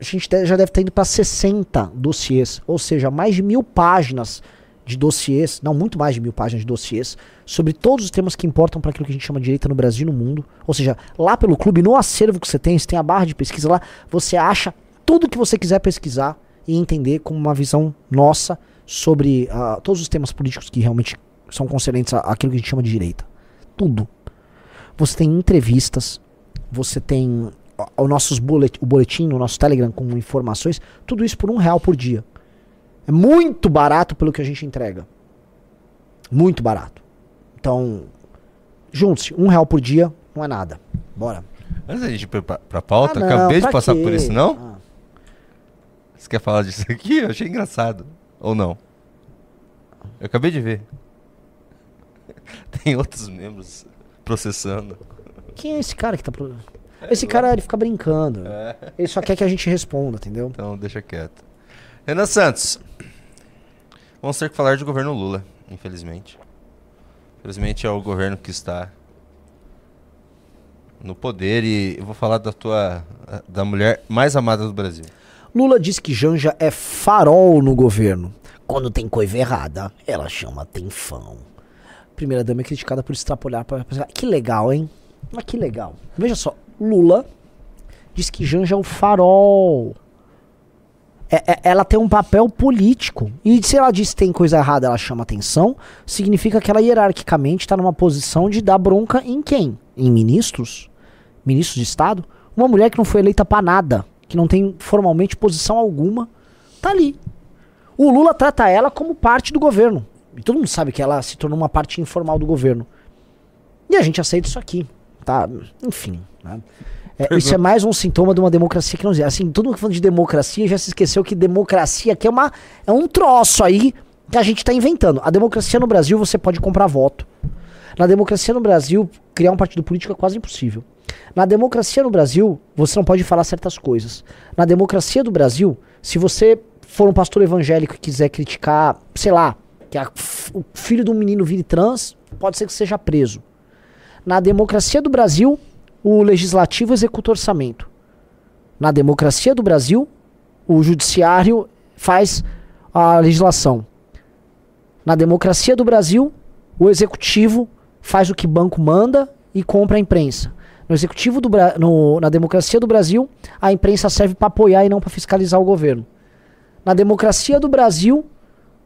Speaker 2: a gente já deve estar indo para 60 dossiês, ou seja, mais de mil páginas de dossiês, não, muito mais de mil páginas de dossiês, sobre todos os temas que importam para aquilo que a gente chama de direita no Brasil e no mundo. Ou seja, lá pelo clube, no acervo que você tem, você tem a barra de pesquisa lá, você acha tudo que você quiser pesquisar e entender com uma visão nossa sobre ah, todos os temas políticos que realmente são concernentes àquilo que a gente chama de direita. Tudo. Você tem entrevistas, você tem o, o nossos bolet, o boletim no nosso Telegram com informações, tudo isso por um real por dia. É muito barato pelo que a gente entrega. Muito barato. Então, junte-se, um real por dia não é nada. Bora.
Speaker 1: Antes da gente ir pra, pra pauta,
Speaker 2: Ah, não,
Speaker 1: acabei de passar
Speaker 2: quê?
Speaker 1: por isso, não?
Speaker 2: Ah,
Speaker 1: Você quer falar disso aqui? Eu achei engraçado. Ou não? Eu acabei de ver. Tem outros membros processando.
Speaker 2: quem é esse cara que tá. pro- Esse cara ele fica brincando.
Speaker 1: É.
Speaker 2: Ele só quer que a gente responda, entendeu?
Speaker 1: Então deixa quieto. Renan Santos. Vamos ter que falar de governo Lula, infelizmente. Infelizmente é o governo que está no poder e eu vou falar da tua da mulher mais amada do Brasil.
Speaker 2: Lula diz que Janja é farol no governo. Quando tem coisa errada, ela chama atenção. Primeira dama é criticada por extrapolar para Que legal, hein? Mas que legal. Veja só, Lula diz que Janja é o farol. É, é, ela tem um papel político. E se ela diz que tem coisa errada, ela chama atenção, significa que ela hierarquicamente está numa posição de dar bronca em quem? Em ministros? Ministros de Estado? Uma mulher que não foi eleita para nada, que não tem formalmente posição alguma, tá ali. O Lula trata ela como parte do governo. E todo mundo sabe que ela se tornou uma parte informal do governo. E a gente aceita isso aqui, tá? Enfim. Né? É, isso é mais um sintoma de uma democracia que não existe. Assim, todo mundo falando de democracia já se esqueceu que democracia aqui é, uma, é um troço aí que a gente está inventando. A democracia no Brasil você pode comprar voto. Na democracia no Brasil, criar um partido político é quase impossível. Na democracia no Brasil, você não pode falar certas coisas. Na democracia do Brasil, se você for um pastor evangélico e quiser criticar, sei lá, que a, o filho de um menino vire trans, pode ser que seja preso. Na democracia do Brasil, o legislativo executa orçamento. Na democracia do Brasil, o judiciário faz a legislação. Na democracia do Brasil, o executivo faz o que banco manda e compra a imprensa. No executivo do no, na democracia do Brasil, a imprensa serve para apoiar e não para fiscalizar o governo. Na democracia do Brasil,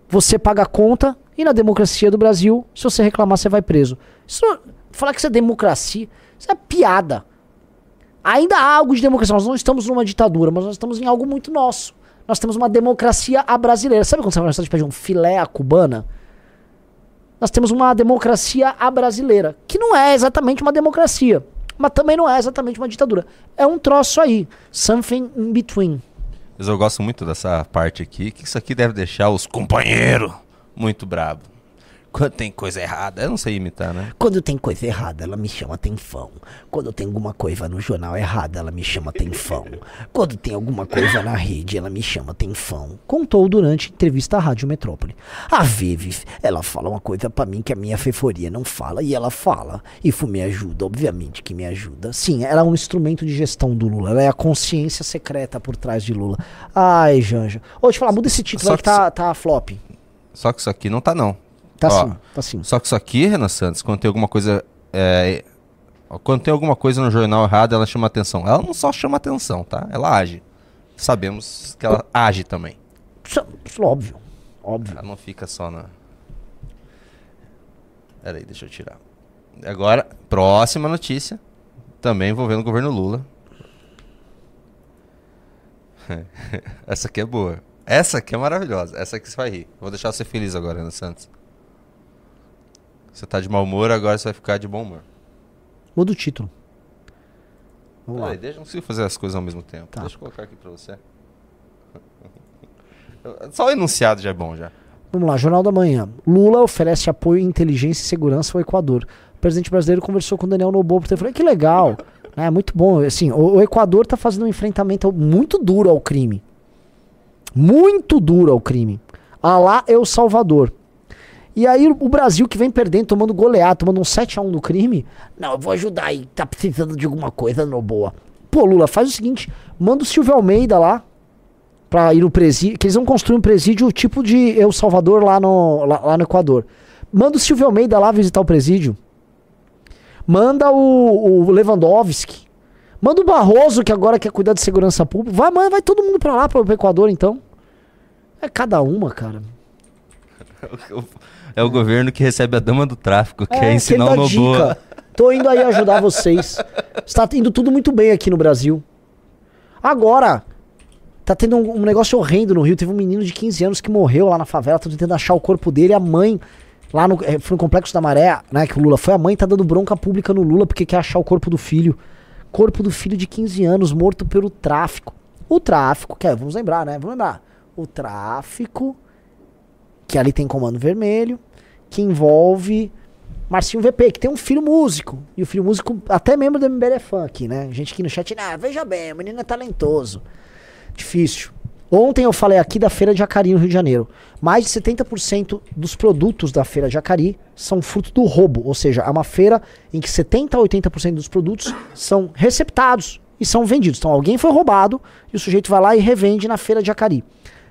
Speaker 2: você paga a conta e na democracia do Brasil, se você reclamar, você vai preso. Isso, falar que isso é democracia, isso é piada. Ainda há algo de democracia. Nós não estamos numa ditadura, mas nós estamos em algo muito nosso. Nós temos uma democracia à brasileira. Sabe quando você vai na pede um filé à cubana? Nós temos uma democracia à brasileira, que não é exatamente uma democracia, mas também não é exatamente uma ditadura. É um troço aí, something in between.
Speaker 1: Mas eu gosto muito dessa parte aqui, que isso aqui deve deixar os companheiros muito bravos. Quando tem coisa errada, eu não sei imitar, né?
Speaker 2: Quando tem coisa errada, ela me chama atenção. Quando tem alguma coisa no jornal errada, ela me chama atenção. Quando tem alguma coisa na rede, ela me chama atenção. Contou durante entrevista à Rádio Metrópole. Às vezes, ela fala uma coisa para mim que a minha feforia não fala, e ela fala. Isso me ajuda, obviamente que me ajuda. Sim, ela é um instrumento de gestão do Lula. Ela é a consciência secreta por trás de Lula. Ai, Janja. Ô, eu falar, muda esse título Só aí que, que tá, tá flop.
Speaker 1: Só que isso aqui não tá, não.
Speaker 2: Tá Ó, sim, tá sim.
Speaker 1: Só que isso aqui, Renan Santos, quando tem alguma coisa. É, quando tem alguma coisa no jornal errado, ela chama atenção. Ela não só chama atenção, tá? Ela age. Sabemos que ela age também.
Speaker 2: Isso, isso óbvio. Óbvio.
Speaker 1: Ela não fica só na. Peraí, deixa eu tirar. Agora, próxima notícia. Também envolvendo o governo Lula. Essa aqui é boa. Essa aqui é maravilhosa. Essa aqui você vai rir. Vou deixar você feliz agora, Renan Santos. Você tá de mau humor, agora você vai ficar de bom humor.
Speaker 2: Muda o título.
Speaker 1: Vamos lá. Deixa, não consigo fazer as coisas ao mesmo tempo. Tá. Deixa eu colocar aqui pra você. Só o enunciado já é bom já.
Speaker 2: Vamos lá, Jornal da Manhã. Lula oferece apoio em inteligência e segurança ao Equador. O presidente brasileiro conversou com Daniel Noboa por telefone. Que legal. É muito bom. Assim, o, o Equador está fazendo um enfrentamento muito duro ao crime. Muito duro ao crime. Alá El Salvador. E aí o Brasil que vem perdendo, tomando goleado, tomando um 7x1 do crime. Não, eu vou ajudar aí, tá precisando de alguma coisa, no boa. Pô, Lula, faz o seguinte, manda o Silvio Almeida lá pra ir no presídio, que eles vão construir um presídio tipo de El Salvador lá no, lá, lá no Equador. Manda o Silvio Almeida lá visitar o presídio. Manda o, o Lewandowski. Manda o Barroso, que agora quer cuidar de segurança pública. Vai, manda, vai todo mundo pra lá, pro Equador, então. É cada uma, cara.
Speaker 1: É o governo que recebe a dama do tráfico, que é, é ensinar o Noboa.
Speaker 2: Tô indo aí ajudar vocês. Está indo tudo muito bem aqui no Brasil. Agora, tá tendo um, um, negócio horrendo no Rio. Teve um menino de 15 anos que morreu lá na favela. Tô tentando achar o corpo dele. A mãe, lá no, é, no Complexo da Maré, né, que o Lula foi, a mãe tá dando bronca pública no Lula porque quer achar o corpo do filho. Corpo do filho de 15 anos, morto pelo tráfico. O tráfico, que é, vamos lembrar, né? Vamos lembrar. O tráfico que ali tem comando vermelho, que envolve Marcinho VP, que tem um filho músico. E o filho músico, até membro do MBL é fã aqui, né? Gente aqui no chat, ah, veja bem, o menino é talentoso. Difícil. Ontem eu falei aqui da Feira de Acari no Rio de Janeiro. Mais de 70% dos produtos da Feira de Acari são fruto do roubo. Ou seja, é uma feira em que 70% a 80% dos produtos são receptados e são vendidos. Então alguém foi roubado e o sujeito vai lá e revende na Feira de Acari.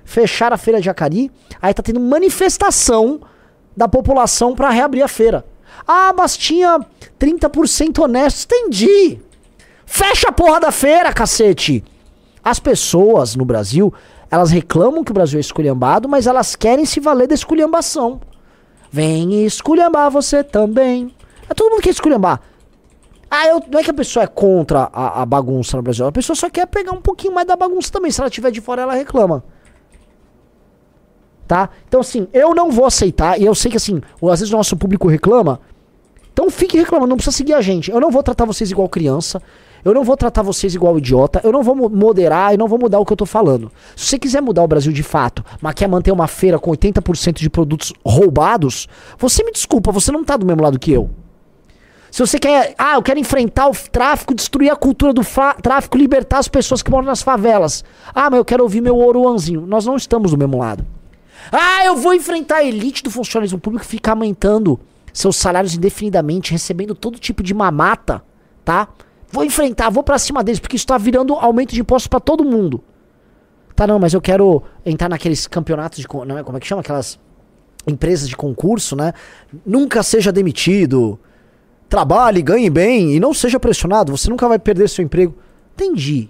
Speaker 2: Fecharam a feira de Jacari, aí tá tendo manifestação da população pra reabrir a feira. Ah, mas tinha 30% honestos. Entendi. Fecha a porra da feira, cacete. As pessoas no Brasil, elas reclamam que o Brasil é esculhambado, mas elas querem se valer da esculhambação. Vem esculhambar você também. É todo mundo quer esculhambar. Ah, eu, não é que a pessoa é contra a, a bagunça no Brasil. A pessoa só quer pegar um pouquinho mais da bagunça também. Se ela tiver de fora, ela reclama. Tá? Então, assim, eu não vou aceitar. E eu sei que, assim, às vezes o nosso público reclama. Então fique reclamando, não precisa seguir a gente. Eu não vou tratar vocês igual criança. Eu não vou tratar vocês igual idiota. Eu não vou mo- moderar e não vou mudar o que eu tô falando. Se você quiser mudar o Brasil de fato, mas quer manter uma feira com 80% de produtos roubados, você me desculpa, você não tá do mesmo lado que eu. Se você quer, ah, eu quero enfrentar o tráfico, destruir a cultura do tráfico, libertar as pessoas que moram nas favelas. Ah, mas eu quero ouvir meu oruanzinho. Nós não estamos do mesmo lado. Ah, eu vou enfrentar a elite do funcionalismo público ficar aumentando seus salários indefinidamente, recebendo todo tipo de mamata, tá? Vou enfrentar, vou pra cima deles, porque isso tá virando aumento de impostos pra todo mundo. Tá, não, mas eu quero entrar naqueles campeonatos de. Não é, como é que chama? Aquelas empresas de concurso, né? Nunca seja demitido. Trabalhe, ganhe bem e não seja pressionado. Você nunca vai perder seu emprego. Entendi.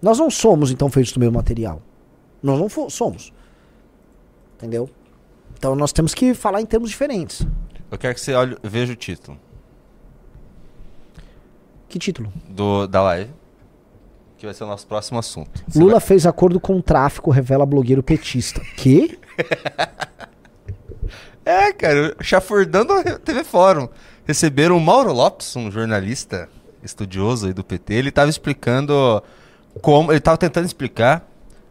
Speaker 2: Nós não somos, então, feitos do mesmo material. Nós não somos. Entendeu? Então nós temos que falar em termos diferentes.
Speaker 1: Eu quero que você olhe, veja o título
Speaker 2: Que título?
Speaker 1: do, da live, que vai ser o nosso próximo assunto. Você
Speaker 2: Lula
Speaker 1: vai-
Speaker 2: fez acordo com o tráfico, revela blogueiro petista. Que?
Speaker 1: É, cara, chafurdando a TV Fórum. Receberam o Mauro Lopes, um jornalista estudioso aí do PT. Ele tava explicando como. Ele tava tentando explicar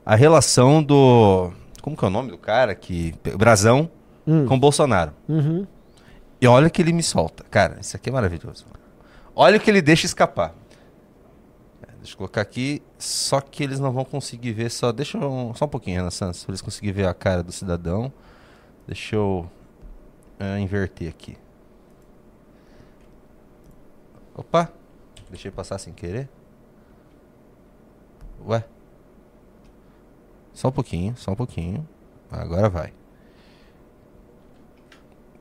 Speaker 1: a relação do. Como que é o nome do cara? Que. Brasão
Speaker 2: Hum.
Speaker 1: com Bolsonaro.
Speaker 2: Uhum.
Speaker 1: E olha que ele me solta. Cara, isso aqui é maravilhoso. Olha o que ele deixa escapar. É, Deixa eu colocar aqui, só que eles não vão conseguir ver só. Deixa eu, só um pouquinho, Renan Santos, pra eles conseguirem ver a cara do cidadão. Deixa eu é, inverter aqui. Opa! Deixei passar sem querer. Ué? Só um pouquinho, só um pouquinho. Agora vai.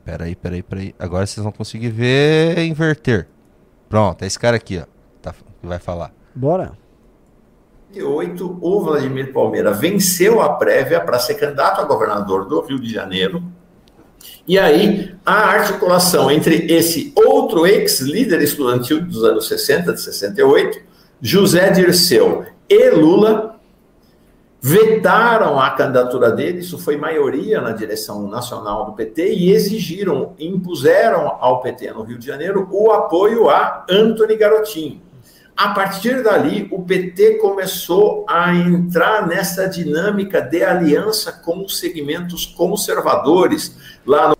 Speaker 1: Peraí, peraí, peraí. Agora vocês vão conseguir ver inverter. Pronto, é esse cara aqui, ó. Tá, que vai falar.
Speaker 2: Bora.
Speaker 4: 2008, o Vladimir Palmeira venceu a prévia para ser candidato a governador do Rio de Janeiro. E aí, a articulação entre esse outro ex-líder estudantil dos anos 60, de 68, José Dirceu e Lula, vetaram a candidatura dele, isso foi maioria na direção nacional do PT, e exigiram, impuseram ao PT no Rio de Janeiro o apoio a Antony Garotinho. A partir dali, o PT começou a entrar nessa dinâmica de aliança com os segmentos conservadores lá no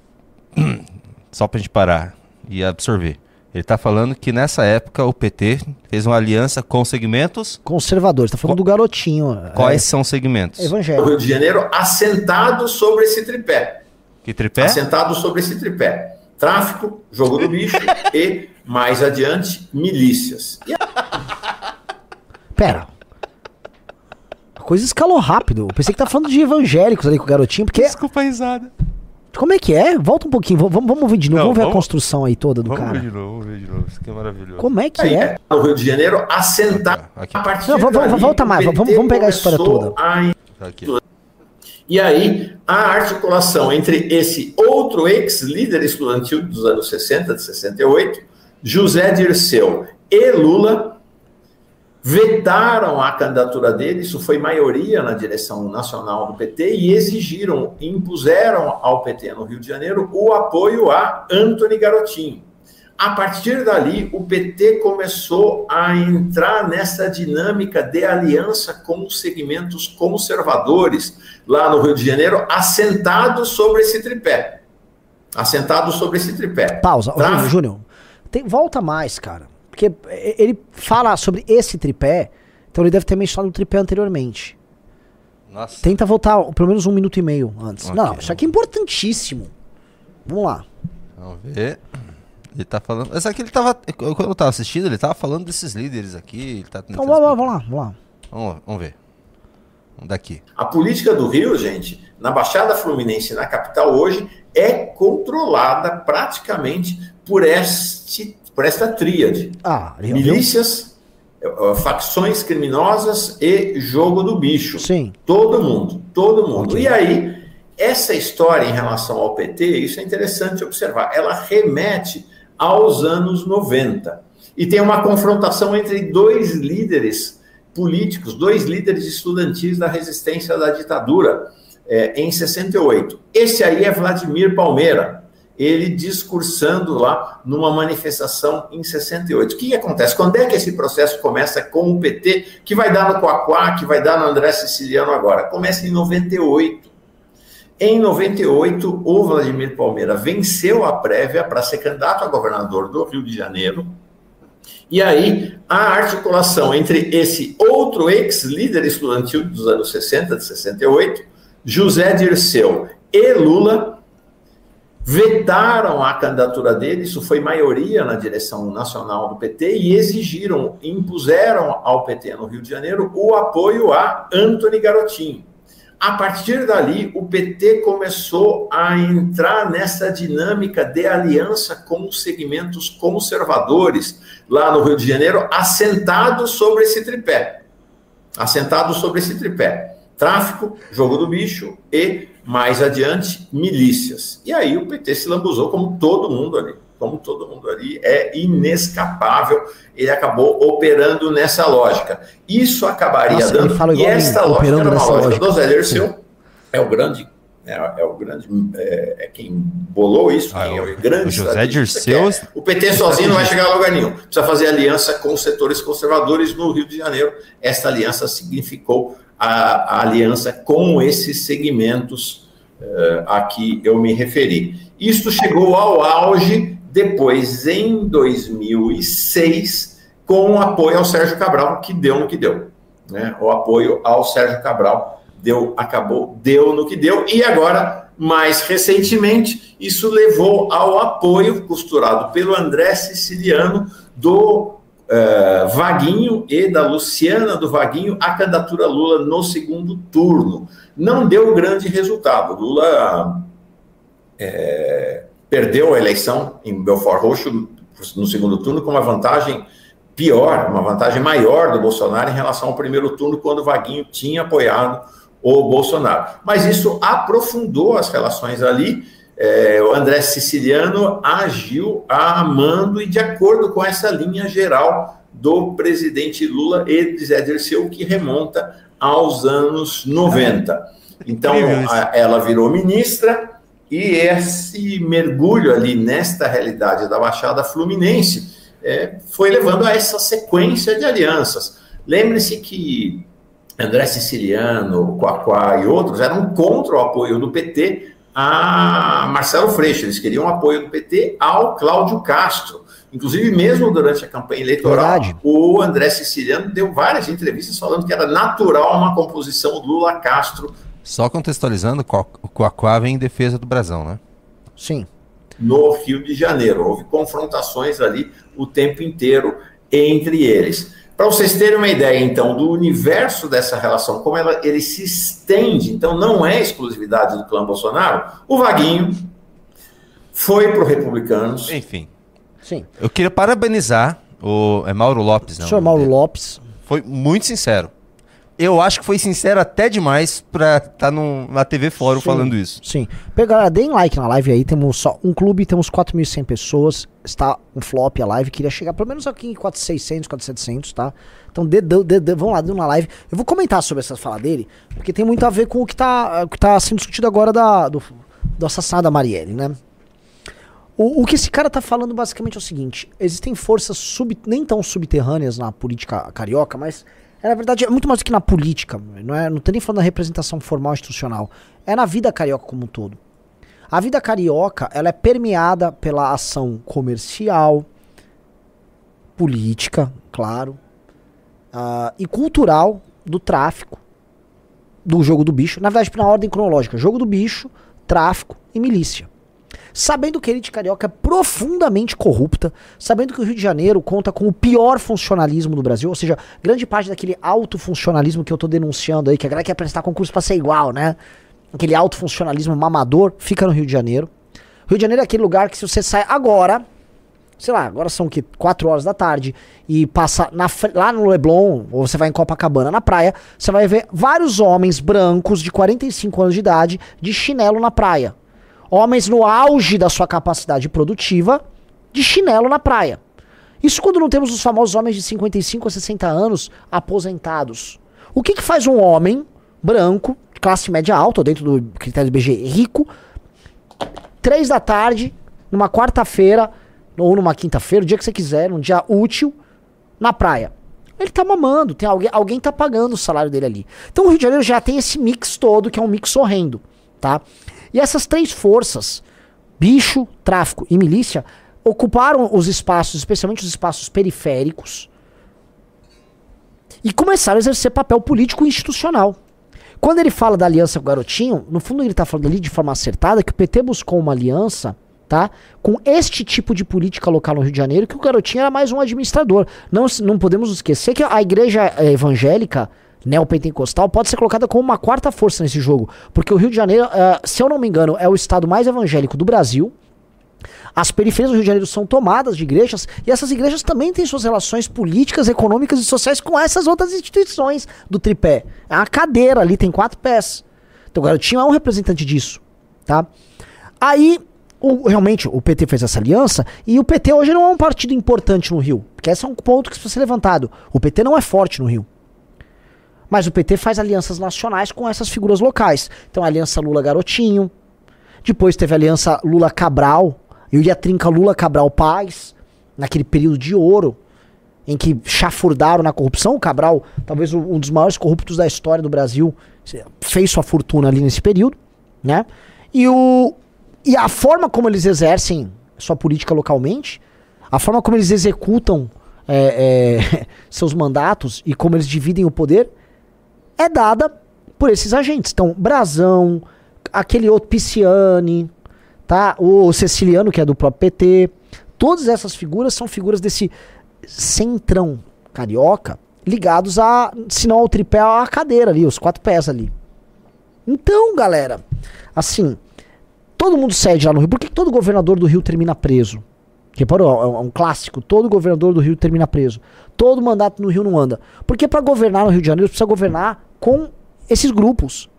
Speaker 1: Só pra gente parar e absorver. Ele tá falando que nessa época o PT fez uma aliança com segmentos.
Speaker 2: Conservadores. Tá falando do garotinho.
Speaker 1: Quais são os segmentos?
Speaker 2: É, evangélico.
Speaker 4: Rio de Janeiro, assentado sobre esse tripé.
Speaker 1: Que tripé?
Speaker 4: Assentado sobre esse tripé. Tráfico, jogo do bicho e, mais adiante, milícias. E
Speaker 2: Pera. A coisa escalou rápido. Eu pensei que tá falando de evangélicos ali com o garotinho, porque.
Speaker 1: Desculpa a risada.
Speaker 2: Como é que é? Volta um pouquinho. Vamos, vamos ver de novo.
Speaker 1: Não,
Speaker 2: vamos ver a
Speaker 1: vamos-
Speaker 2: construção aí toda do
Speaker 1: Vamos
Speaker 2: cara.
Speaker 1: ver de novo, vamos ver de novo. Isso aqui é maravilhoso.
Speaker 2: Como é que
Speaker 4: aí,
Speaker 2: é?
Speaker 4: no Rio de Janeiro, assentado.
Speaker 1: Aqui,
Speaker 4: A partir
Speaker 2: Não, vamos- vamos-
Speaker 4: dali,
Speaker 2: volta
Speaker 4: o
Speaker 2: mais, vamos- vamos pegar a história toda.
Speaker 4: a
Speaker 1: tá aqui.
Speaker 4: E aí, a articulação entre esse outro ex-líder estudantil dos anos 60, de 68, José Dirceu e Lula, vetaram a candidatura dele, isso foi maioria na direção nacional do PT, e exigiram, impuseram ao PT no Rio de Janeiro o apoio a Antony Garotinho. A partir dali, o PT começou a entrar nessa dinâmica de aliança com os segmentos conservadores lá no Rio de Janeiro, assentado sobre esse tripé. Assentado sobre esse tripé.
Speaker 2: Pausa. Júnior, Júnior. Tem, volta mais, cara. Porque ele fala sobre esse tripé, então ele deve ter mencionado o tripé anteriormente.
Speaker 1: Nossa.
Speaker 2: Tenta voltar pelo menos um minuto e meio antes.
Speaker 1: Ok.
Speaker 2: Não, isso aqui é importantíssimo. Vamos lá.
Speaker 1: Vamos ver. Ele tá falando. Essa aqui ele tava. Quando eu tava assistindo, ele tava falando desses líderes aqui. Ele tá
Speaker 2: Então vamos lá, vamos lá, vamos lá.
Speaker 1: Vamos lá, vamos ver. daqui.
Speaker 4: A política do Rio, gente, na Baixada Fluminense, na capital hoje, é controlada praticamente por, este, por esta tríade.
Speaker 2: Ah,
Speaker 4: Milícias, eh, facções criminosas e jogo do bicho.
Speaker 2: Sim.
Speaker 4: Todo mundo, todo mundo.
Speaker 2: Ok.
Speaker 4: E aí, essa história em relação ao PT, isso é interessante observar, ela remete aos anos 90. E tem uma confrontação entre dois líderes políticos, dois líderes estudantis da resistência da ditadura eh, em 68. Esse aí é Vladimir Palmeira, ele discursando lá numa manifestação em 68. O que, que acontece? Quando é que esse processo começa com o PT, que vai dar no Coaquá, que vai dar no André Siciliano agora? Começa em 98. Em 98, o Vladimir Palmeira venceu a prévia para ser candidato a governador do Rio de Janeiro. E aí, a articulação entre esse outro ex-líder estudantil dos anos 60, de 68, José Dirceu e Lula, vetaram a candidatura dele, isso foi maioria na direção nacional do PT, e exigiram, impuseram ao PT no Rio de Janeiro o apoio a Antony Garotinho. A partir dali, o PT começou a entrar nessa dinâmica de aliança com os segmentos conservadores lá no Rio de Janeiro, assentados sobre esse tripé. Assentados sobre esse tripé. Tráfico, jogo do bicho e, mais adiante, milícias. E aí o PT se lambuzou como todo mundo ali. Como todo mundo ali, é inescapável. Ele acabou operando nessa lógica. Isso acabaria
Speaker 2: Nossa,
Speaker 4: dando.
Speaker 2: fala
Speaker 4: E esta
Speaker 2: mim,
Speaker 4: lógica era uma lógica
Speaker 2: lógica.
Speaker 4: do Zé Dirceu. É o grande. É, é o grande. É, é quem bolou isso.
Speaker 1: Ah,
Speaker 4: quem é
Speaker 1: o-
Speaker 4: o grande
Speaker 1: o José
Speaker 4: estrategista,
Speaker 1: Dirceu-
Speaker 4: é- o PT sozinho não vai chegar a lugar nenhum. Precisa fazer aliança com os setores conservadores no Rio de Janeiro. Esta aliança significou a, a aliança com esses segmentos eh, a que eu me referi. Isto chegou ao auge depois, em 2006, com o apoio ao Sérgio Cabral, que deu no que deu. Né? O apoio ao Sérgio Cabral deu, acabou, deu no que deu, e agora, mais recentemente, isso levou ao apoio costurado pelo André Siciliano do eh, Vaguinho e da Luciana do Vaguinho à candidatura Lula no segundo turno. Não deu grande resultado. Lula eh, perdeu a eleição em Belfort Roxo no segundo turno com uma vantagem pior, uma vantagem maior do Bolsonaro em relação ao primeiro turno, quando Vaguinho tinha apoiado o Bolsonaro. Mas isso aprofundou as relações ali. É, o André Siciliano agiu amando e de acordo com essa linha geral do presidente Lula e de Zé Dirceu, que remonta aos anos 90. Então, a- ela virou ministra e esse mergulho ali nesta realidade da Baixada Fluminense é, foi levando a essa sequência de alianças. Lembre-se que André Siciliano, Quaquá e outros eram contra o apoio do PT a Marcelo Freixo. Eles queriam o apoio do PT ao Cláudio Castro. Inclusive, mesmo durante a campanha eleitoral,
Speaker 2: Verdade.
Speaker 4: o André Siciliano deu várias entrevistas falando que era natural uma composição Lula-Castro
Speaker 1: Só contextualizando, o Coaquá vem em defesa do Brasão, né?
Speaker 2: Sim.
Speaker 4: no Rio de Janeiro. Houve confrontações ali o tempo inteiro entre eles. Para vocês terem uma ideia, então, do universo dessa relação, como ela, ele se estende, então não é exclusividade do clã Bolsonaro, o Vaguinho foi para o Republicanos.
Speaker 1: Enfim,
Speaker 2: Sim.
Speaker 1: eu queria parabenizar o é Mauro Lopes, né?
Speaker 2: O senhor
Speaker 1: nome
Speaker 2: Mauro
Speaker 1: dele.
Speaker 2: Lopes.
Speaker 1: Foi muito sincero. Eu acho que foi sincero até demais pra estar na TV Fórum
Speaker 2: Sim.
Speaker 1: falando isso.
Speaker 2: Sim. Pega, deem like na live aí. Temos só um clube, temos 4.100 pessoas. Está um flop a live. Queria chegar pelo menos aqui em 4.600, 4.700, tá? Então dê, dê, dê, dê- vão lá, dê uma live. Eu vou comentar sobre essa fala dele, porque tem muito a ver com o que tá, o que tá sendo discutido agora da, do, do assassinato da Marielle, né? O, o que esse cara tá falando basicamente é o seguinte: existem forças sub, nem tão subterrâneas na política carioca, mas é, na verdade é muito mais do que na política. Não, é, não tô nem falando da representação formal institucional. É na vida carioca como um todo. A vida carioca ela é permeada pela ação comercial, política, claro, ah, e cultural do tráfico, do jogo do bicho. Na verdade, na ordem cronológica: jogo do bicho, tráfico e milícia. Sabendo que a elite carioca é profundamente corrupta, sabendo que o Rio de Janeiro conta com o pior funcionalismo do Brasil, ou seja, grande parte daquele alto funcionalismo que eu tô denunciando aí, que a galera quer prestar concurso pra ser igual, né? Aquele alto funcionalismo mamador, fica no Rio de Janeiro. Rio de Janeiro é aquele lugar que se você sai agora, sei lá, agora são que 4 horas da tarde e passa na, lá no Leblon, ou você vai em Copacabana na praia, você vai ver vários homens brancos de 45 anos de idade de chinelo na praia. Homens no auge da sua capacidade produtiva de chinelo na praia. Isso quando não temos os famosos homens de 55 a 60 anos aposentados. O que, que faz um homem branco, classe média alta, dentro do critério do BG, rico, três da tarde, numa quarta-feira, ou numa quinta-feira, o dia que você quiser, num dia útil, na praia. Ele tá mamando, tem alguém, alguém tá pagando o salário dele ali. Então o Rio de Janeiro já tem esse mix todo, que é um mix horrendo, tá? E essas três forças, bicho, tráfico e milícia, ocuparam os espaços, especialmente os espaços periféricos, e começaram a exercer papel político e institucional. Quando ele fala da aliança com o garotinho, no fundo ele tá falando ali de forma acertada que o PT buscou uma aliança tá? Com este tipo de política local no Rio de Janeiro, que o garotinho era mais um administrador. Não, não podemos esquecer que a igreja eh, evangélica neopentecostal pode ser colocada como uma quarta força nesse jogo, porque o Rio de Janeiro, uh, se eu não me engano, é o estado mais evangélico do Brasil. As periferias do Rio de Janeiro são tomadas de igrejas e essas igrejas também têm suas relações políticas, econômicas e sociais com essas outras instituições do tripé. É uma cadeira ali, tem quatro pés. Então o garotinho é um representante disso, tá? Aí o, realmente o PT fez essa aliança e o PT hoje não é um partido importante no Rio. Porque esse é um ponto que precisa ser levantado. O PT não é forte no Rio. Mas o PT faz alianças nacionais com essas figuras locais. Então a aliança Lula-Garotinho. Depois teve a aliança Lula-Cabral. Eu ia trinca Lula-Cabral-Paz. Naquele período de ouro. Em que chafurdaram na corrupção. O Cabral, talvez um dos maiores corruptos da história do Brasil, fez sua fortuna ali nesse período. Né? E o, e a forma como eles exercem sua política localmente, a forma como eles executam é, é, seus mandatos e como eles dividem o poder, é dada por esses agentes. Então, Brazão, aquele outro Pisciani, tá? o Ceciliano, que é do próprio PT, todas essas figuras são figuras desse centrão carioca ligados a, se não ao tripé, à cadeira ali, os quatro pés ali. Então, galera, assim, Todo mundo cede lá no Rio. Por que todo governador do Rio termina preso? Reparou? É um clássico. Todo governador do Rio termina preso. Todo mandato no Rio não anda. Porque para governar no Rio de Janeiro precisa governar com esses grupos.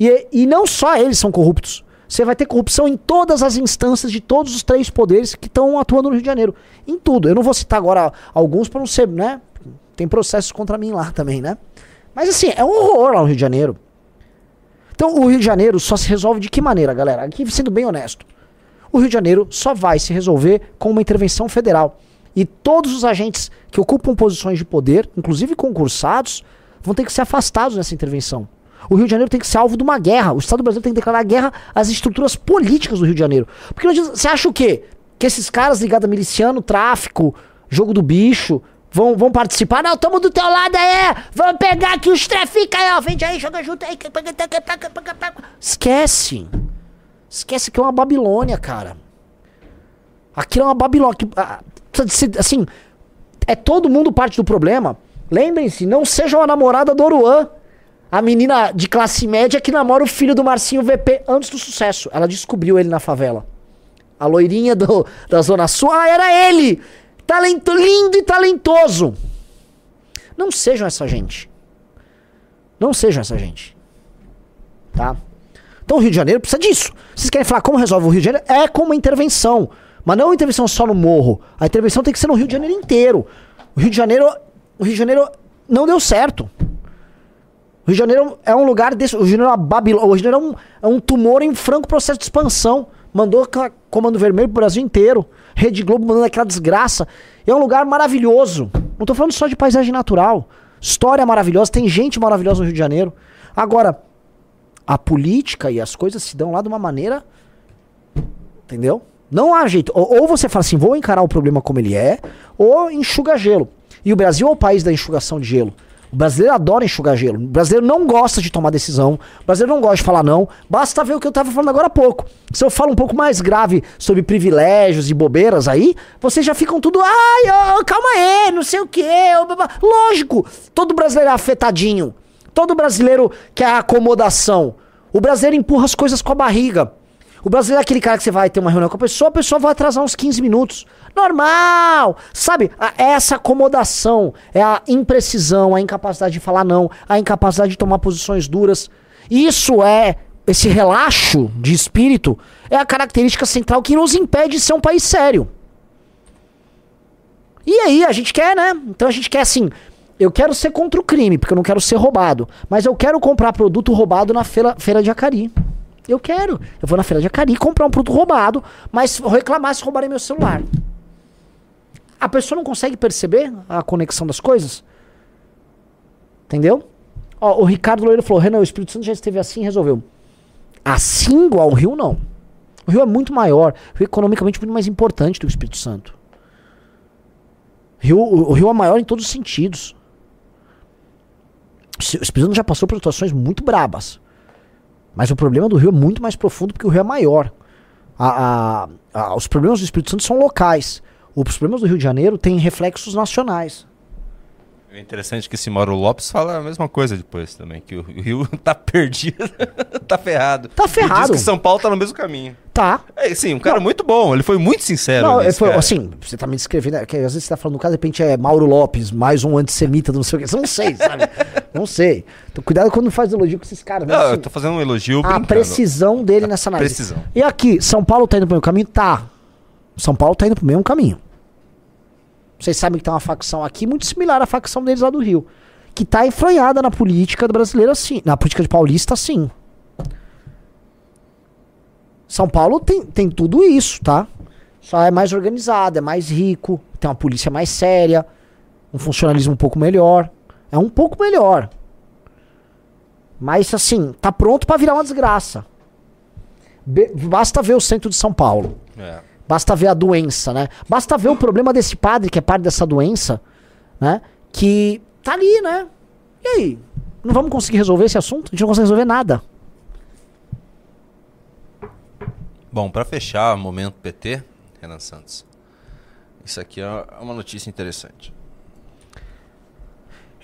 Speaker 2: E, e não só eles são corruptos. Você vai ter corrupção em todas as instâncias de todos os três poderes que estão atuando no Rio de Janeiro. Em tudo. Eu não vou citar agora alguns para não ser, né? Tem processos contra mim lá também, né? Mas assim, é um horror lá no Rio de Janeiro. Então o Rio de Janeiro só se resolve de que maneira, galera? Aqui sendo bem honesto. O Rio de Janeiro só vai se resolver com uma intervenção federal. E todos os agentes que ocupam posições de poder, inclusive concursados, vão ter que ser afastados dessa intervenção. O Rio de Janeiro tem que ser alvo de uma guerra. O Estado brasileiro tem que declarar guerra às estruturas políticas do Rio de Janeiro. Porque você acha o quê? Que esses caras ligados a miliciano, tráfico, jogo do bicho, vão, vão participar. Não, tamo do teu lado aí. Vamos pegar aqui os trafica aí, ó. Vende aí, joga junto aí. Esquece. Esquece que é uma Babilônia, cara. Aquilo é uma Babilônia. Ah, assim, é todo mundo parte do problema. Lembrem-se, não sejam a namorada do Oruan. A menina de classe média que namora o filho do Marcinho VP antes do sucesso. Ela descobriu ele na favela. A loirinha do, da Zona Sul. Ah, era ele! Talento lindo e talentoso. Não sejam essa gente. Não sejam essa gente. Tá? Então o Rio de Janeiro precisa disso. Vocês querem falar como resolve o Rio de Janeiro? É com uma intervenção. Mas não uma intervenção só no morro. A intervenção tem que ser no Rio de Janeiro inteiro. O Rio de Janeiro. O Rio de Janeiro não deu certo. O Rio de Janeiro é um lugar desse. O Rio de Janeiro é uma Babilônia. O Rio de Janeiro é um, é um tumor em franco processo de expansão. Mandou Comando Vermelho pro Brasil inteiro. Rede Globo mandando aquela desgraça. É um lugar maravilhoso. Não tô falando só de paisagem natural. História maravilhosa, tem gente maravilhosa no Rio de Janeiro. Agora, a política e as coisas se dão lá de uma maneira. Entendeu? Não há jeito. Ou, ou você fala assim, vou encarar o problema como ele é, ou enxuga gelo. E o Brasil é o país da enxugação de gelo. O brasileiro adora enxugar gelo. O brasileiro não gosta de tomar decisão. O brasileiro não gosta de falar não. Basta ver o que eu tava falando agora há pouco. Se eu falo um pouco mais grave sobre privilégios e bobeiras aí, vocês já ficam tudo. Ai, ô, calma aí, não sei o quê. ô, babá." Lógico, todo brasileiro é afetadinho. Todo brasileiro quer acomodação. O brasileiro empurra as coisas com a barriga. O brasileiro é aquele cara que você vai ter uma reunião com a pessoa, a pessoa vai atrasar uns 15 minutos. Normal! Sabe? É essa acomodação, é a imprecisão, a incapacidade de falar não, a incapacidade de tomar posições duras. Isso é, esse relaxo de espírito, é a característica central que nos impede de ser um país sério. E aí, a gente quer, né? Então a gente quer assim. Eu quero ser contra o crime, porque eu não quero ser roubado. Mas eu quero comprar produto roubado na feira, feira de Acari. Eu quero. Eu vou na feira de Acari comprar um produto roubado, mas vou reclamar se roubarem meu celular. A pessoa não consegue perceber a conexão das coisas? Entendeu? Ó, o Ricardo Loureiro falou: Renan, o Espírito Santo já esteve assim e resolveu. Assim igual o Rio, não. O Rio é muito maior. Rio é economicamente muito mais importante do que o Espírito Santo. Rio, o Rio é maior em todos os sentidos. O Espírito já passou por situações muito brabas. Mas o problema do Rio é muito mais profundo porque o Rio é maior. A- a- a- os problemas do Espírito Santo são locais. Os problemas do Rio de Janeiro têm reflexos nacionais.
Speaker 1: É interessante que esse Mauro Lopes fala a mesma coisa depois também, que o Rio tá perdido, tá ferrado.
Speaker 2: Tá
Speaker 1: E diz
Speaker 2: ferrado.
Speaker 1: que São Paulo tá no mesmo caminho.
Speaker 2: Tá.
Speaker 1: É, sim, um cara
Speaker 2: Não.
Speaker 1: muito bom, ele foi muito sincero
Speaker 2: Não,
Speaker 1: nisso,
Speaker 2: foi,
Speaker 1: cara.
Speaker 2: assim, você tá me descrevendo, é que às vezes você tá falando do caso, de repente é Mauro Lopes, mais um antissemita do não sei o que. Você não sei, sabe? não sei. Então, cuidado quando faz elogio com esses caras. mas,
Speaker 1: Não,
Speaker 2: assim,
Speaker 1: eu tô fazendo um elogio
Speaker 2: a
Speaker 1: brincando.
Speaker 2: precisão dele nessa análise.
Speaker 1: precisão.
Speaker 2: E aqui, São Paulo tá indo pro mesmo caminho? Tá. São Paulo tá indo pro mesmo caminho. Vocês sabem que tem uma facção aqui muito similar à facção deles lá do Rio. Que tá enfranhada na política brasileira, sim. Na política de paulista, sim. São Paulo tem, tem tudo isso, tá? Só é mais organizado, é mais rico, tem uma polícia mais séria, um funcionalismo um pouco melhor. É um pouco melhor. Mas assim, tá pronto pra virar uma desgraça. Be- basta ver o centro de São Paulo.
Speaker 1: É.
Speaker 2: Basta ver a doença, né? Basta ver o problema desse padre que é parte dessa doença, né? Que tá ali, né? E aí? Não vamos conseguir resolver esse assunto? A gente não consegue resolver nada.
Speaker 1: Bom, pra fechar, momento PT, Renan Santos. Isso aqui é uma notícia interessante.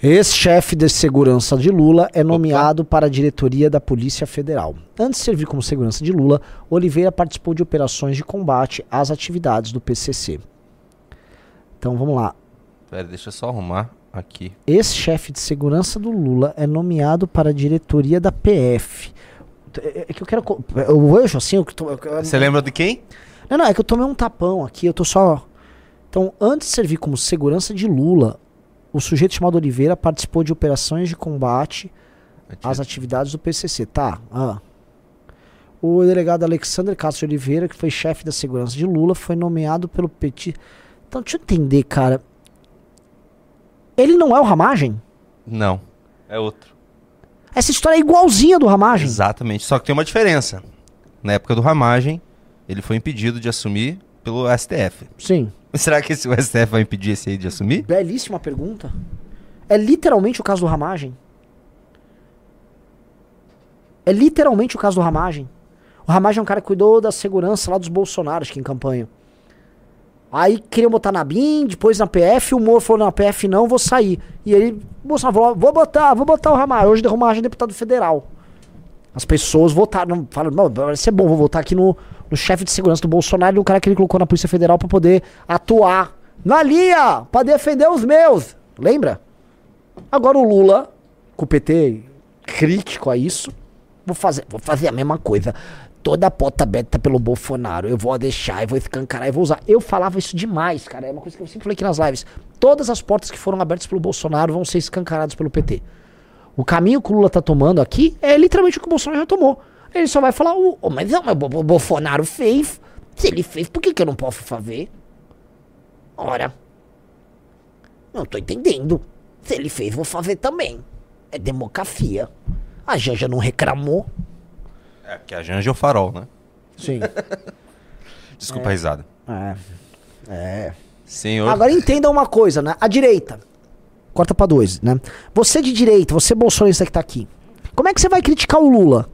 Speaker 2: Ex-chefe de segurança de Lula é nomeado para a diretoria da Polícia Federal. Antes de servir como segurança de Lula, Oliveira participou de operações de combate às atividades do PCC. Então vamos lá.
Speaker 1: Pera, deixa eu só arrumar aqui.
Speaker 2: Ex-chefe de segurança do Lula é nomeado para a diretoria da PF. É que eu quero. Eu vejo assim. Eu, tô- eu-
Speaker 1: Você lembra de quem?
Speaker 2: Não, não, é que eu tomei um tapão aqui, eu tô só. Então, antes de servir como segurança de Lula, o sujeito chamado Oliveira participou de operações de combate às atividades do PCC. Tá. Ah. O delegado Alexander Castro Oliveira, que foi chefe da segurança de Lula, foi nomeado pelo Petit. Então, deixa eu entender, cara. Ele não é o Ramagem?
Speaker 1: Não, é outro.
Speaker 2: Essa história é igualzinha do Ramagem.
Speaker 1: Exatamente, só que tem uma diferença. Na época do Ramagem, ele foi impedido de assumir pelo STF.
Speaker 2: Sim.
Speaker 1: Será que esse, o STF vai impedir esse aí de assumir?
Speaker 2: Belíssima pergunta. É literalmente o caso do Ramagem. É literalmente o caso do Ramagem. O Ramagem é um cara que cuidou da segurança lá dos Bolsonaros que em campanha. Aí queriam botar na BIM, depois na PF, o Moro falou, na PF não, vou sair. E ele, Bolsonaro falou, vou botar, vou botar o Ramagem. Hoje o Ramagem é deputado federal. As pessoas votaram, falaram, vai ser bom, vou votar aqui no, no chefe de segurança do Bolsonaro e o cara que ele colocou na Polícia Federal pra poder atuar na linha, pra defender os meus. Lembra? Agora o Lula, com o PT crítico a isso, vou fazer, vou fazer a mesma coisa. Toda a porta aberta pelo Bolsonaro, eu vou deixar, eu vou escancarar, eu vou usar. Eu falava isso demais, cara. É uma coisa que eu sempre falei aqui nas lives. Todas as portas que foram abertas pelo Bolsonaro vão ser escancaradas pelo PT. O caminho que o Lula tá tomando aqui é literalmente o que o Bolsonaro já tomou. Ele só vai falar, "Ô, mas não, o Bo- Bolsonaro fez. Se ele fez, por que, que eu não posso fazer? Ora. Não tô entendendo. Se ele fez, vou fazer também. É democracia. A Janja não reclamou.
Speaker 1: É, que a Janja é o farol, né?
Speaker 2: Sim.
Speaker 1: Desculpa a risada.
Speaker 2: é. É.
Speaker 1: Senhor.
Speaker 2: Agora entenda uma coisa, né? A direita. corta pra dois, né? Você de direita, você bolsonarista que tá aqui. Como é que você vai criticar o Lula?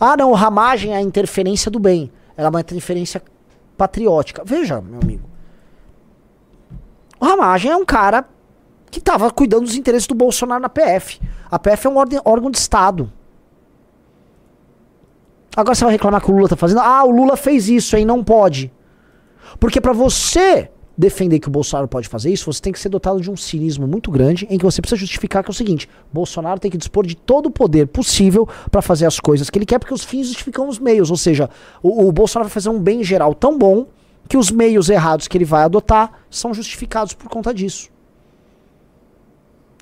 Speaker 2: Ah, não, ramagem é a interferência do bem. Ela é uma interferência patriótica. Veja, meu amigo. O Ramagem é um cara que estava cuidando dos interesses do Bolsonaro na PF. A PF é um ordem, órgão de Estado. Agora você vai reclamar que o Lula tá fazendo? Ah, o Lula fez isso, aí não pode. Porque para você defender que o Bolsonaro pode fazer isso, você tem que ser dotado de um cinismo muito grande em que você precisa justificar que é o seguinte: Bolsonaro tem que dispor de todo o poder possível para fazer as coisas que ele quer, porque os fins justificam os meios. Ou seja, o, o Bolsonaro vai fazer um bem geral tão bom que os meios errados que ele vai adotar são justificados por conta disso.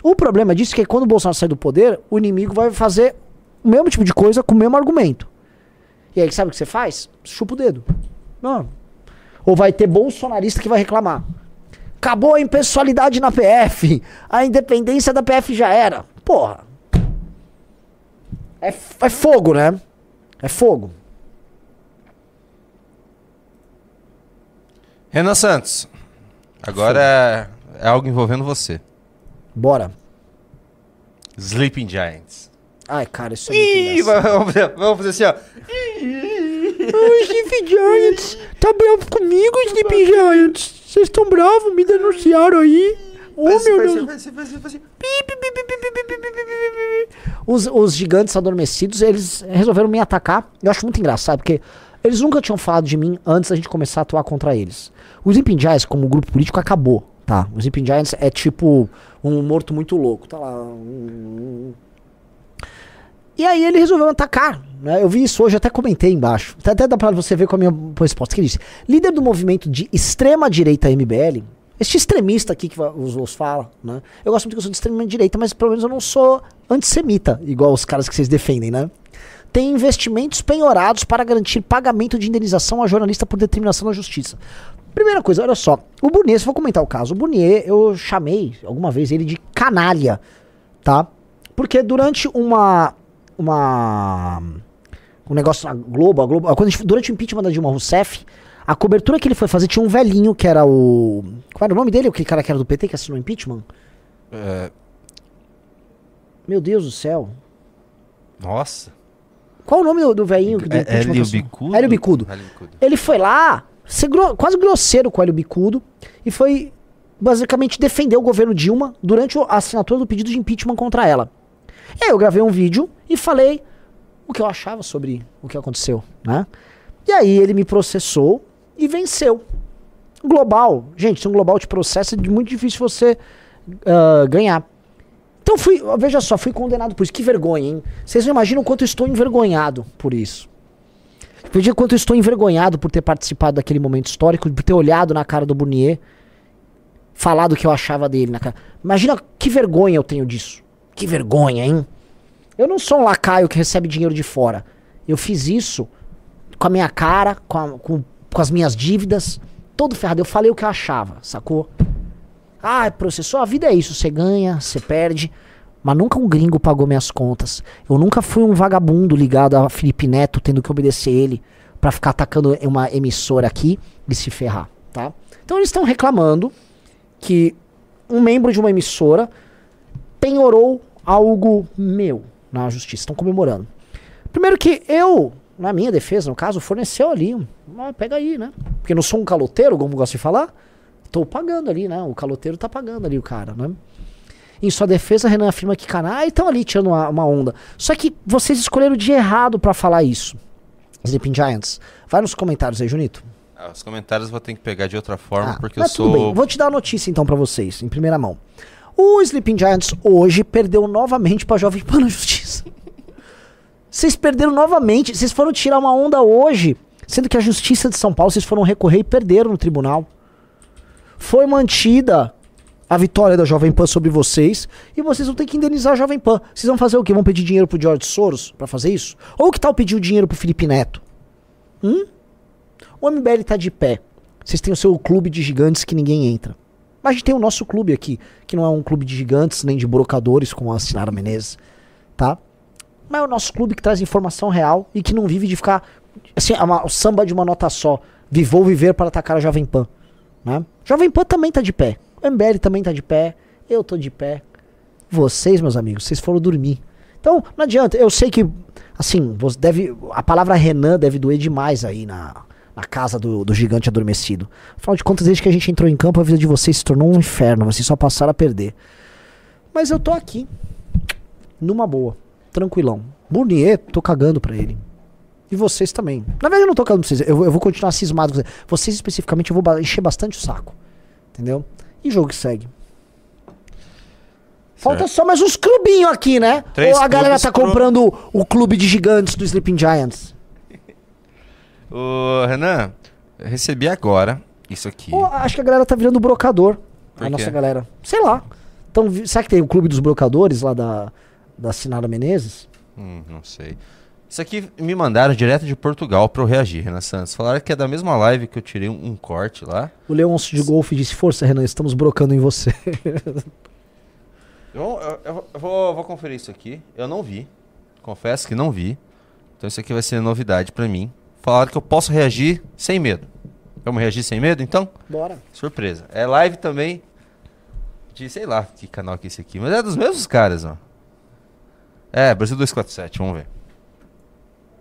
Speaker 2: O problema disso é que quando o Bolsonaro sair do poder, o inimigo vai fazer o mesmo tipo de coisa com o mesmo argumento. E aí, sabe o que você faz? Chupa o dedo. Não, ou vai ter bolsonarista que vai reclamar. Acabou a impessoalidade na PF. A independência da PF já era. Porra. É, é fogo, né? É fogo.
Speaker 1: Renan Santos. Agora é, é algo envolvendo você.
Speaker 2: Bora.
Speaker 1: Sleeping Giants.
Speaker 2: Ai, cara, isso é muito
Speaker 1: Ih, vamos vamos fazer assim, ó.
Speaker 2: Ai, Sleepy Giants, tá bravo comigo, Sleepy Giants? Vocês estão bravos, me denunciaram aí. Oh,
Speaker 1: Faz-
Speaker 2: meu Deus. Os, os gigantes adormecidos, eles resolveram me atacar. Eu acho muito engraçado, porque eles nunca tinham falado de mim antes da gente começar a atuar contra eles. O Sleeping Giants, como grupo político, acabou, tá? O Sleeping Giants é tipo um morto muito louco, tá lá. um- E aí ele resolveu atacar. Né? Eu vi isso hoje, até comentei embaixo. Até, dá pra você ver com a minha resposta. Que ele disse: líder do movimento de extrema direita MBL, este extremista aqui que os, os fala, né? Eu gosto muito que eu sou de extrema direita, mas pelo menos eu não sou antissemita, igual os caras que vocês defendem, né? Tem investimentos penhorados para garantir pagamento de indenização a jornalista por determinação da justiça. Primeira coisa, olha só. O Burnier, se vou comentar o caso, o Burnier, eu chamei alguma vez ele de canalha, tá? Porque durante uma. Uma. Um negócio na Globo, a Globo. Quando gente- durante o impeachment da Dilma Rousseff, a cobertura que ele foi fazer tinha um velhinho que era o. Qual era o nome dele? Aquele cara que era do PT que assinou o impeachment?
Speaker 1: É,
Speaker 2: Meu Deus do céu.
Speaker 1: nossa.
Speaker 2: Qual o nome do, do velhinho que do
Speaker 1: É,
Speaker 2: impeachment que
Speaker 1: Hélio? Bicudo?
Speaker 2: Hélio Bicudo. Ele foi lá, gro- quase grosseiro com o Hélio Bicudo, e foi basicamente defender o governo Dilma durante a assinatura do pedido de impeachment contra ela. E aí eu gravei um vídeo e falei o que eu achava sobre o que aconteceu, né? E aí ele me processou e venceu. Global, gente, se um global te processa é muito difícil você ah, ganhar. Então fui, veja só, fui condenado por isso. Que vergonha, hein? Vocês não imaginam o quanto eu estou envergonhado por isso. Veja o quanto eu estou envergonhado por ter participado daquele momento histórico, por ter olhado na cara do Burnier, falado o que eu achava dele na cara. Imagina que vergonha eu tenho disso. Que vergonha, hein? Eu não sou um lacaio que recebe dinheiro de fora. Eu fiz isso com a minha cara, com, a- com, com as minhas dívidas, todo ferrado. Eu falei o que eu achava, sacou? Ah, processou, a vida é isso. Você ganha, você perde. Mas nunca um gringo pagou minhas contas. Eu nunca fui um vagabundo ligado a Felipe Neto, tendo que obedecer ele pra ficar atacando uma emissora aqui e se ferrar, tá? Então eles estão reclamando que um membro de uma emissora penhorou algo meu na justiça. Estão comemorando. Primeiro que eu, na minha defesa, no caso, forneceu ali. Ah, pega aí, né? Porque não sou um caloteiro, como gosto de falar. Tô pagando ali, né? O caloteiro tá pagando ali o cara, né? Em sua defesa, Renan afirma que canais estão ali tirando uma, uma onda. Só que vocês escolheram o dia errado pra falar isso. Sleeping Giants. Vai nos comentários aí, Junito.
Speaker 1: Ah, os comentários eu vou ter que pegar de outra forma,
Speaker 2: Ah,
Speaker 1: porque eu sou.
Speaker 2: bem. Vou te dar a notícia então pra vocês, em primeira mão. O Sleeping Giants hoje perdeu novamente pra Jovem Pan na Justiça. Vocês perderam novamente. Vocês foram tirar uma onda hoje, sendo que a Justiça de São Paulo vocês foram recorrer e perderam no tribunal. Foi mantida a vitória da Jovem Pan sobre vocês e vocês vão ter que indenizar a Jovem Pan. Vocês vão fazer o quê? Vão pedir dinheiro pro George Soros pra fazer isso? Ou que tal pedir o dinheiro pro Felipe Neto? Hum? O MBL tá de pé. Vocês têm o seu clube de gigantes que ninguém entra. Mas a gente tem o nosso clube aqui, que não é um clube de gigantes nem de brocadores, como a Sinara Menezes, tá? Mas é o nosso clube que traz informação real e que não vive de ficar. Assim, é uma- o samba de uma nota só. Vivou viver para atacar a Jovem Pan. Né? Jovem Pan também tá de pé. O MBL também tá de pé. Eu tô de pé. Vocês, meus amigos, vocês foram dormir. Então, não adianta. Eu sei que, assim, deve. A palavra Renan deve doer demais aí na, na casa do, do gigante adormecido. Afinal de contas, desde que a gente entrou em campo, a vida de vocês se tornou um inferno. Vocês só passaram a perder. Mas eu tô aqui. Numa boa. Tranquilão. Burnier, tô cagando pra ele. E vocês também. Na verdade, eu não tô cagando pra vocês. Eu, vou- eu vou continuar cismado com vocês. Vocês, especificamente, eu vou encher bastante o saco. Entendeu? E jogo que segue. Falta só mais uns clubinhos aqui, né?
Speaker 1: Três
Speaker 2: Ou a galera tá
Speaker 1: pro-
Speaker 2: comprando o, o clube de gigantes do Sleeping Giants?
Speaker 1: Ô, Renan, eu recebi agora isso aqui.
Speaker 2: Ou acho que a galera tá virando brocador.
Speaker 1: Por
Speaker 2: a
Speaker 1: quê?
Speaker 2: nossa galera. Sei lá. Então, será que tem o clube dos brocadores lá da, da Sinara Menezes?
Speaker 1: Hum, não sei. Isso aqui me mandaram direto de Portugal pra eu reagir, Renan Santos. Falaram que é da mesma live que eu tirei um, um corte lá.
Speaker 2: O Leôncio de Golfe disse: Força, Renan, estamos brocando em você.
Speaker 1: Eu, eu- eu vou, vou conferir isso aqui. Eu não vi. Confesso que não vi. Então isso aqui vai ser novidade pra mim. Falaram que eu posso reagir sem medo. Vamos reagir sem medo, então?
Speaker 2: Bora.
Speaker 1: Surpresa. É live também de, sei lá, que canal que é esse aqui. Mas é dos mesmos caras, ó. É, Brasil 247, vamos ver.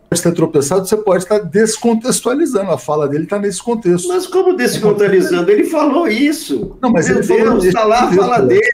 Speaker 5: pode ter tropeçado, você pode estar descontextualizando. A fala dele está nesse contexto.
Speaker 6: Mas como descontextualizando? Ele falou isso.
Speaker 5: Não, mas
Speaker 6: Meu
Speaker 5: ele falou
Speaker 6: Deus,
Speaker 5: nesse
Speaker 6: tá lá a fala dele.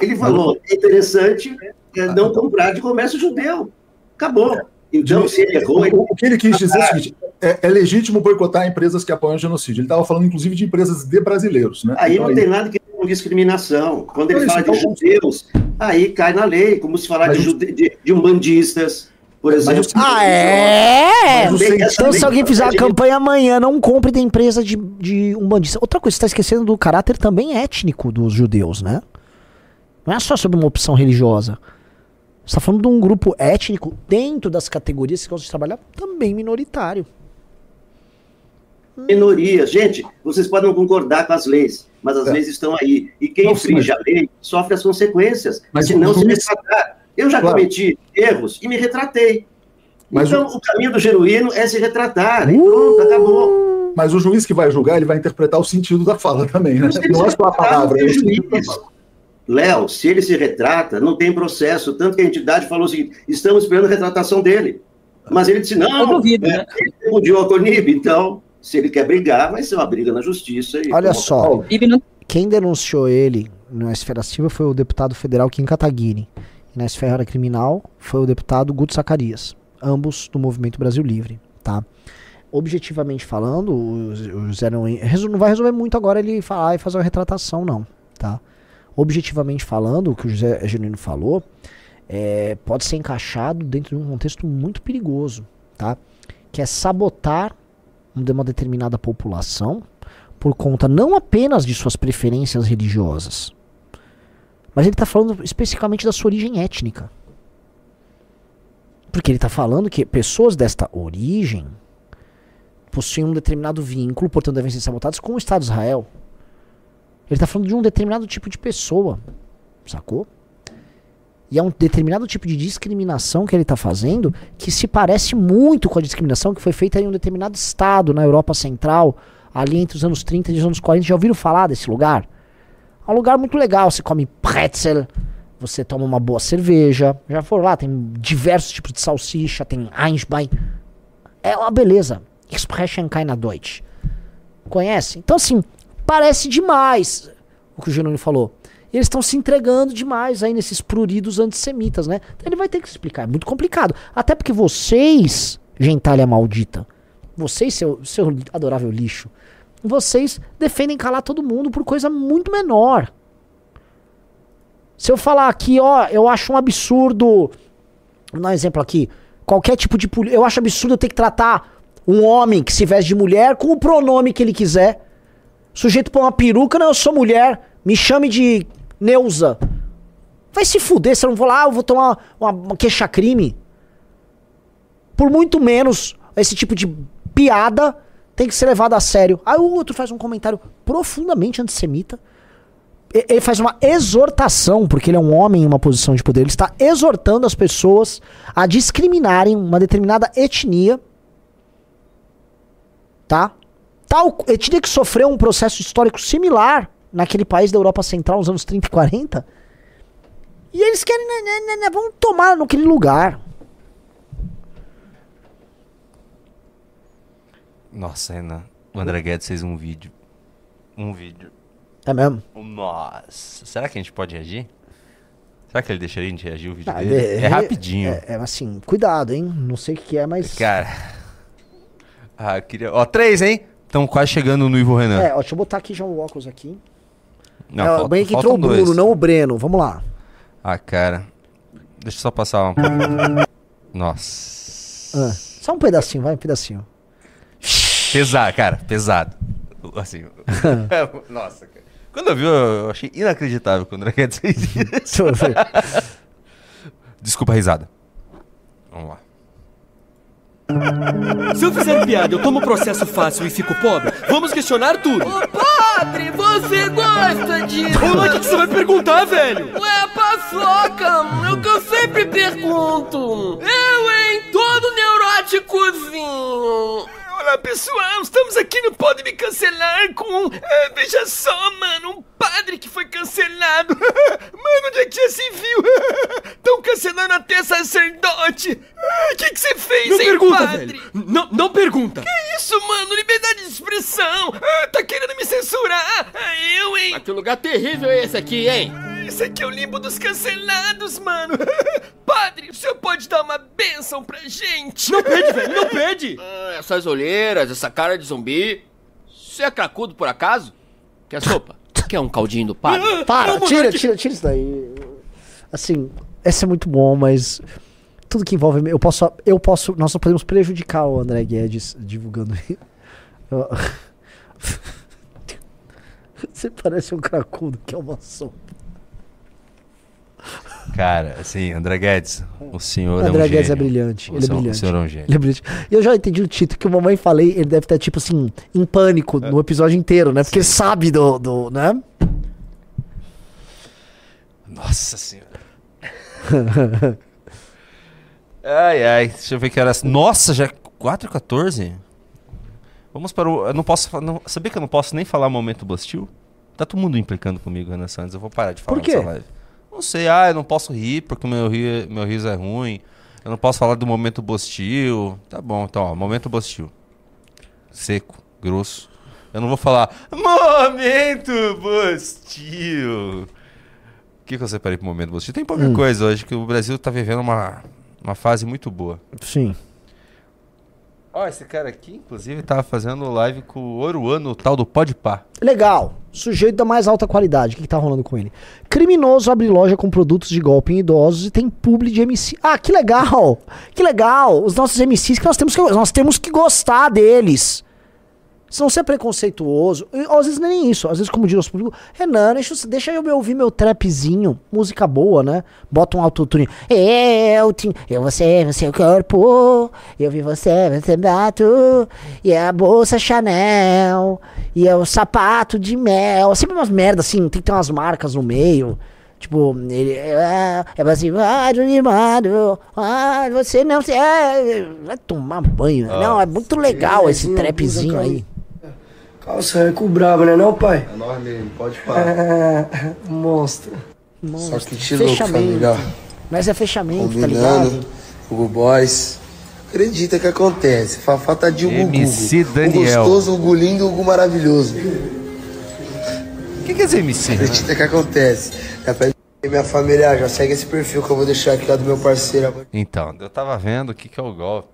Speaker 6: Ele falou, é interessante é, não comprar de comércio judeu. Acabou. Então, se ele errou, ele
Speaker 5: o que ele quis dizer é o seguinte: é, é legítimo boicotar empresas que apoiam o genocídio. Ele estava falando, inclusive, de empresas de brasileiros. Né?
Speaker 6: Aí
Speaker 5: Então,
Speaker 6: não tem nada que ver com discriminação. Quando ele
Speaker 5: Mas,
Speaker 6: fala de
Speaker 5: então-
Speaker 6: judeus, aí cai na lei, como se falar
Speaker 5: Mas
Speaker 6: de, jude- de, de umbandistas, por exemplo.
Speaker 2: Ah, é?
Speaker 5: Mas
Speaker 2: Então, se alguém fizer a campanha amanhã, não compre da empresa de, de umbandista. Outra coisa, você está esquecendo do caráter também étnico dos judeus, né? Não é só sobre uma opção religiosa. Você está falando de um grupo étnico dentro das categorias que gostam de trabalhar também minoritário.
Speaker 6: Minorias. Gente, vocês podem não concordar com as leis, mas as
Speaker 5: É.
Speaker 6: leis estão aí. E quem infringe a lei sofre as consequências,
Speaker 5: Mas
Speaker 6: se não
Speaker 5: o
Speaker 6: se retratar. Eu já
Speaker 5: Claro.
Speaker 6: cometi erros e me retratei.
Speaker 5: Mas
Speaker 6: então, o... caminho do genuíno é se retratar. E pronto, acabou.
Speaker 5: Mas o juiz que vai julgar, ele vai interpretar o sentido da fala também, né? Não é só a palavra, é o.
Speaker 6: Léo, se ele se retrata, não tem processo. Tanto que a entidade falou o seguinte: estamos esperando a retratação dele. Mas ele disse: não,
Speaker 7: Eu duvido,
Speaker 6: é,
Speaker 7: né?
Speaker 6: ele repudiou a Conib. Então, se ele quer brigar, vai ser uma briga na justiça. E
Speaker 2: Olha só, quem denunciou ele na esfera civil foi o deputado federal Kim Kataguiri. E na esfera criminal foi o deputado Guto Zacarias. Ambos do Movimento Brasil Livre, tá? Objetivamente falando, o, o José não, não vai resolver muito agora ele falar e fazer uma retratação, não, tá? Objetivamente falando, o que o José Genuíno falou, é, pode ser encaixado dentro de um contexto muito perigoso, tá? Que é sabotar de uma determinada população por conta não apenas de suas preferências religiosas, mas ele está falando especificamente da sua origem étnica. Porque ele está falando que pessoas desta origem possuem um determinado vínculo, portanto devem ser sabotadas com o Estado de Israel. Ele está falando de um determinado tipo de pessoa, sacou? E é um determinado tipo de discriminação que ele está fazendo que se parece muito com a discriminação que foi feita em um determinado estado na Europa Central, ali entre os anos 30 e os anos 40. Já ouviram falar desse lugar? É um lugar muito legal. Você come pretzel, você toma uma boa cerveja. Já foram lá, tem diversos tipos de salsicha, tem Einstein. É uma beleza. Expression keine Deutsch. Conhece? Então, assim, parece demais o que o Genoni falou. Eles estão se entregando demais aí nesses pruridos antissemitas, né? Então ele vai ter que explicar. É muito complicado. Até porque vocês, gentalha maldita, vocês, seu, seu adorável lixo, vocês defendem calar todo mundo por coisa muito menor. Se eu falar aqui, ó, eu acho um absurdo. Vou dar um exemplo aqui. Qualquer tipo de. Eu acho absurdo eu ter que tratar um homem que se veste de mulher com o pronome que ele quiser. Sujeito põe uma peruca, não, eu sou mulher. Me chame de Neuza. Vai se fuder, se eu não vou lá, eu vou tomar uma, uma queixa-crime. Por muito menos, esse tipo de piada tem que ser levado a sério. Aí o outro faz um comentário profundamente antissemita. Ele faz uma exortação, porque ele é um homem em uma posição de poder. Ele está exortando as pessoas a discriminarem uma determinada etnia. Tá? Tal etnia que sofreu um processo histórico similar naquele país da Europa Central nos anos 30 e 40. E eles querem, né, né, né, né, vão tomar naquele lugar.
Speaker 1: Nossa, Renan. O André Guedes fez um vídeo. Um vídeo.
Speaker 2: É mesmo?
Speaker 1: Nossa. Será que a gente pode reagir? Será que ele deixaria a gente reagir o vídeo
Speaker 2: Ah,
Speaker 1: dele?
Speaker 2: de-
Speaker 1: É rapidinho.
Speaker 2: É, é assim, cuidado, hein? Não sei o que é, mas.
Speaker 1: Cara. Ah, eu queria. Ó, três, hein? Estão quase chegando no Ivo Renan.
Speaker 2: É, ó, deixa eu botar aqui já o óculos aqui.
Speaker 1: Não,
Speaker 2: é,
Speaker 1: falta-
Speaker 2: bem que entrou o Bruno,
Speaker 1: dois.
Speaker 2: não o Breno. Vamos lá.
Speaker 1: Ah, cara. Deixa eu só passar um pouco. Nossa.
Speaker 2: Ah, só um pedacinho, vai, um pedacinho.
Speaker 1: Pesado, cara, pesado. Assim. Nossa, cara. Quando eu vi, eu achei inacreditável quando André Guedes fez isso. Desculpa a risada. Vamos lá.
Speaker 7: Se eu fizer piada, eu tomo processo fácil e fico pobre? Vamos questionar tudo.
Speaker 8: Ô padre, você gosta disso?
Speaker 7: Ô, mas o que você vai perguntar, velho?
Speaker 8: Ué, paçoca, é o que eu sempre pergunto. Eu, hein, todo neuróticozinho.
Speaker 7: Olá, pessoal, estamos aqui no Pode Me Cancelar com... é, veja só, mano, um padre que foi cancelado. mano, onde é que já se viu? Estão cancelando até sacerdote. O que que você fez,
Speaker 8: Não
Speaker 7: hein,
Speaker 8: pergunta,
Speaker 7: padre?
Speaker 8: velho.
Speaker 7: Não, não pergunta. Que isso, mano? Liberdade de expressão. Ah, tá querendo me censurar? Ah?
Speaker 8: Mas que lugar terrível é esse aqui, hein?
Speaker 7: Esse aqui é o limbo dos cancelados, mano. Padre, o senhor pode dar uma bênção pra gente? Não pede, velho, não pede.
Speaker 8: Ah, essas olheiras, essa cara de zumbi. Você é cracudo por acaso? Quer sopa? Quer um caldinho do padre?
Speaker 2: Para, tira, tira, tira isso daí. Assim, esse é muito bom, mas tudo que envolve. Eu posso. Eu posso. Nós só podemos prejudicar o André Guedes divulgando. Você parece um cracudo que é uma sopa.
Speaker 1: Cara, assim, André Guedes, o senhor
Speaker 2: O
Speaker 1: é um
Speaker 2: André Guedes é
Speaker 1: gênio.
Speaker 2: brilhante.
Speaker 1: O
Speaker 2: Ele é brilhante.
Speaker 1: O senhor é um gênio.
Speaker 2: Ele é brilhante. Eu já entendi o título que o mamãe falei, ele deve estar, tipo assim, em pânico no episódio inteiro, né? Porque ele sabe do, do. né?
Speaker 1: Nossa senhora. ai, ai, deixa eu ver que horas. Nossa, já é 4 h 14 Vamos para o. Eu não posso. Não, sabia que eu não posso nem falar momento Bostil? Tá todo mundo implicando comigo, Renan Santos. Eu vou parar de falar
Speaker 2: Por quê?
Speaker 1: live. Não sei, ah, eu não posso rir porque o meu, ri, meu riso é ruim. Eu não posso falar do momento Bostil. Tá bom, então, ó, momento Bostil. Seco, grosso. Eu não vou falar momento Bostil. O que, que eu separei pro momento Bostil? Tem pouca
Speaker 2: Hum.
Speaker 1: coisa hoje, que o Brasil tá vivendo uma, uma fase muito boa.
Speaker 2: Sim.
Speaker 1: Ó, esse cara aqui, inclusive, tava fazendo live com o Oruano, o tal do Podpah.
Speaker 2: Legal. Sujeito da mais alta qualidade. O que, que tá rolando com ele? Criminoso abre loja com produtos de golpe em idosos e tem publi de MC. Ah, que legal! Que legal! Os nossos MCs que nós temos que, nós temos que gostar deles. Se não ser preconceituoso, e, às vezes nem isso, às vezes, como diz o nosso público, Renan, deixa, eu- deixa eu ouvir meu trapzinho, música boa, né? Bota um autotune. Eu, te, eu, você, você, o corpo, eu vi você, você bato, e é a bolsa Chanel, e é o sapato de mel, sempre umas merdas assim, tem que ter umas marcas no meio. Tipo, ele é, é assim, ah, animado, ah, você não, é, vai tomar banho.
Speaker 9: Ah.
Speaker 2: não, é muito legal esse
Speaker 9: Belezinha,
Speaker 2: trapzinho aí.
Speaker 9: Calça é com brabo, né não, pai?
Speaker 10: É nóis mesmo, pode falar.
Speaker 9: É, monstro.
Speaker 10: Só que te louco,
Speaker 2: Fechamento.
Speaker 10: família.
Speaker 2: Mas é fechamento, tá
Speaker 10: Combinando,
Speaker 2: ligado?
Speaker 10: Hugo Boys. Acredita que acontece. Fa- Falta de Hugo
Speaker 1: MC
Speaker 10: Gugu.
Speaker 1: Daniel.
Speaker 10: O gostoso, Hugo lindo, Hugo maravilhoso.
Speaker 1: O que, que é esse MC?
Speaker 10: Acredita que acontece. Já pede minha família, já segue esse perfil que eu vou deixar aqui lá do meu parceiro.
Speaker 1: Então, eu tava vendo o que, que é o golpe.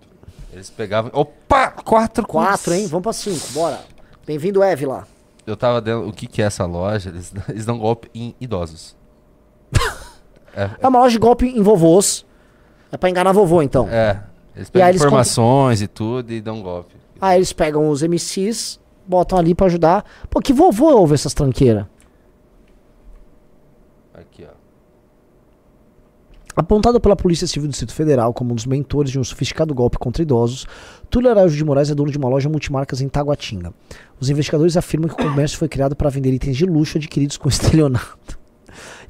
Speaker 1: Eles pegavam. Opa! Quatro
Speaker 2: Quatro, hein? Vamos pra cinco, bora. Bem-vindo, Eve, lá.
Speaker 1: Eu tava dando. O que, que é essa loja? Eles, eles dão golpe em idosos. é,
Speaker 2: É uma loja de golpe em vovôs. É pra enganar vovô, então.
Speaker 1: é. Eles
Speaker 2: E
Speaker 1: pegam
Speaker 2: eles
Speaker 1: informações e tudo e dão golpe.
Speaker 2: Aí eles pegam os MCs, botam ali pra ajudar. Pô, que vovô ouve essas tranqueiras?
Speaker 1: Aqui, ó.
Speaker 2: Apontado pela Polícia Civil do Distrito Federal como um dos mentores de um sofisticado golpe contra idosos, Túlio Araújo de Moraes é dono de uma loja multimarcas em Taguatinga. Os investigadores afirmam que o comércio foi criado para vender itens de luxo adquiridos com estelionato.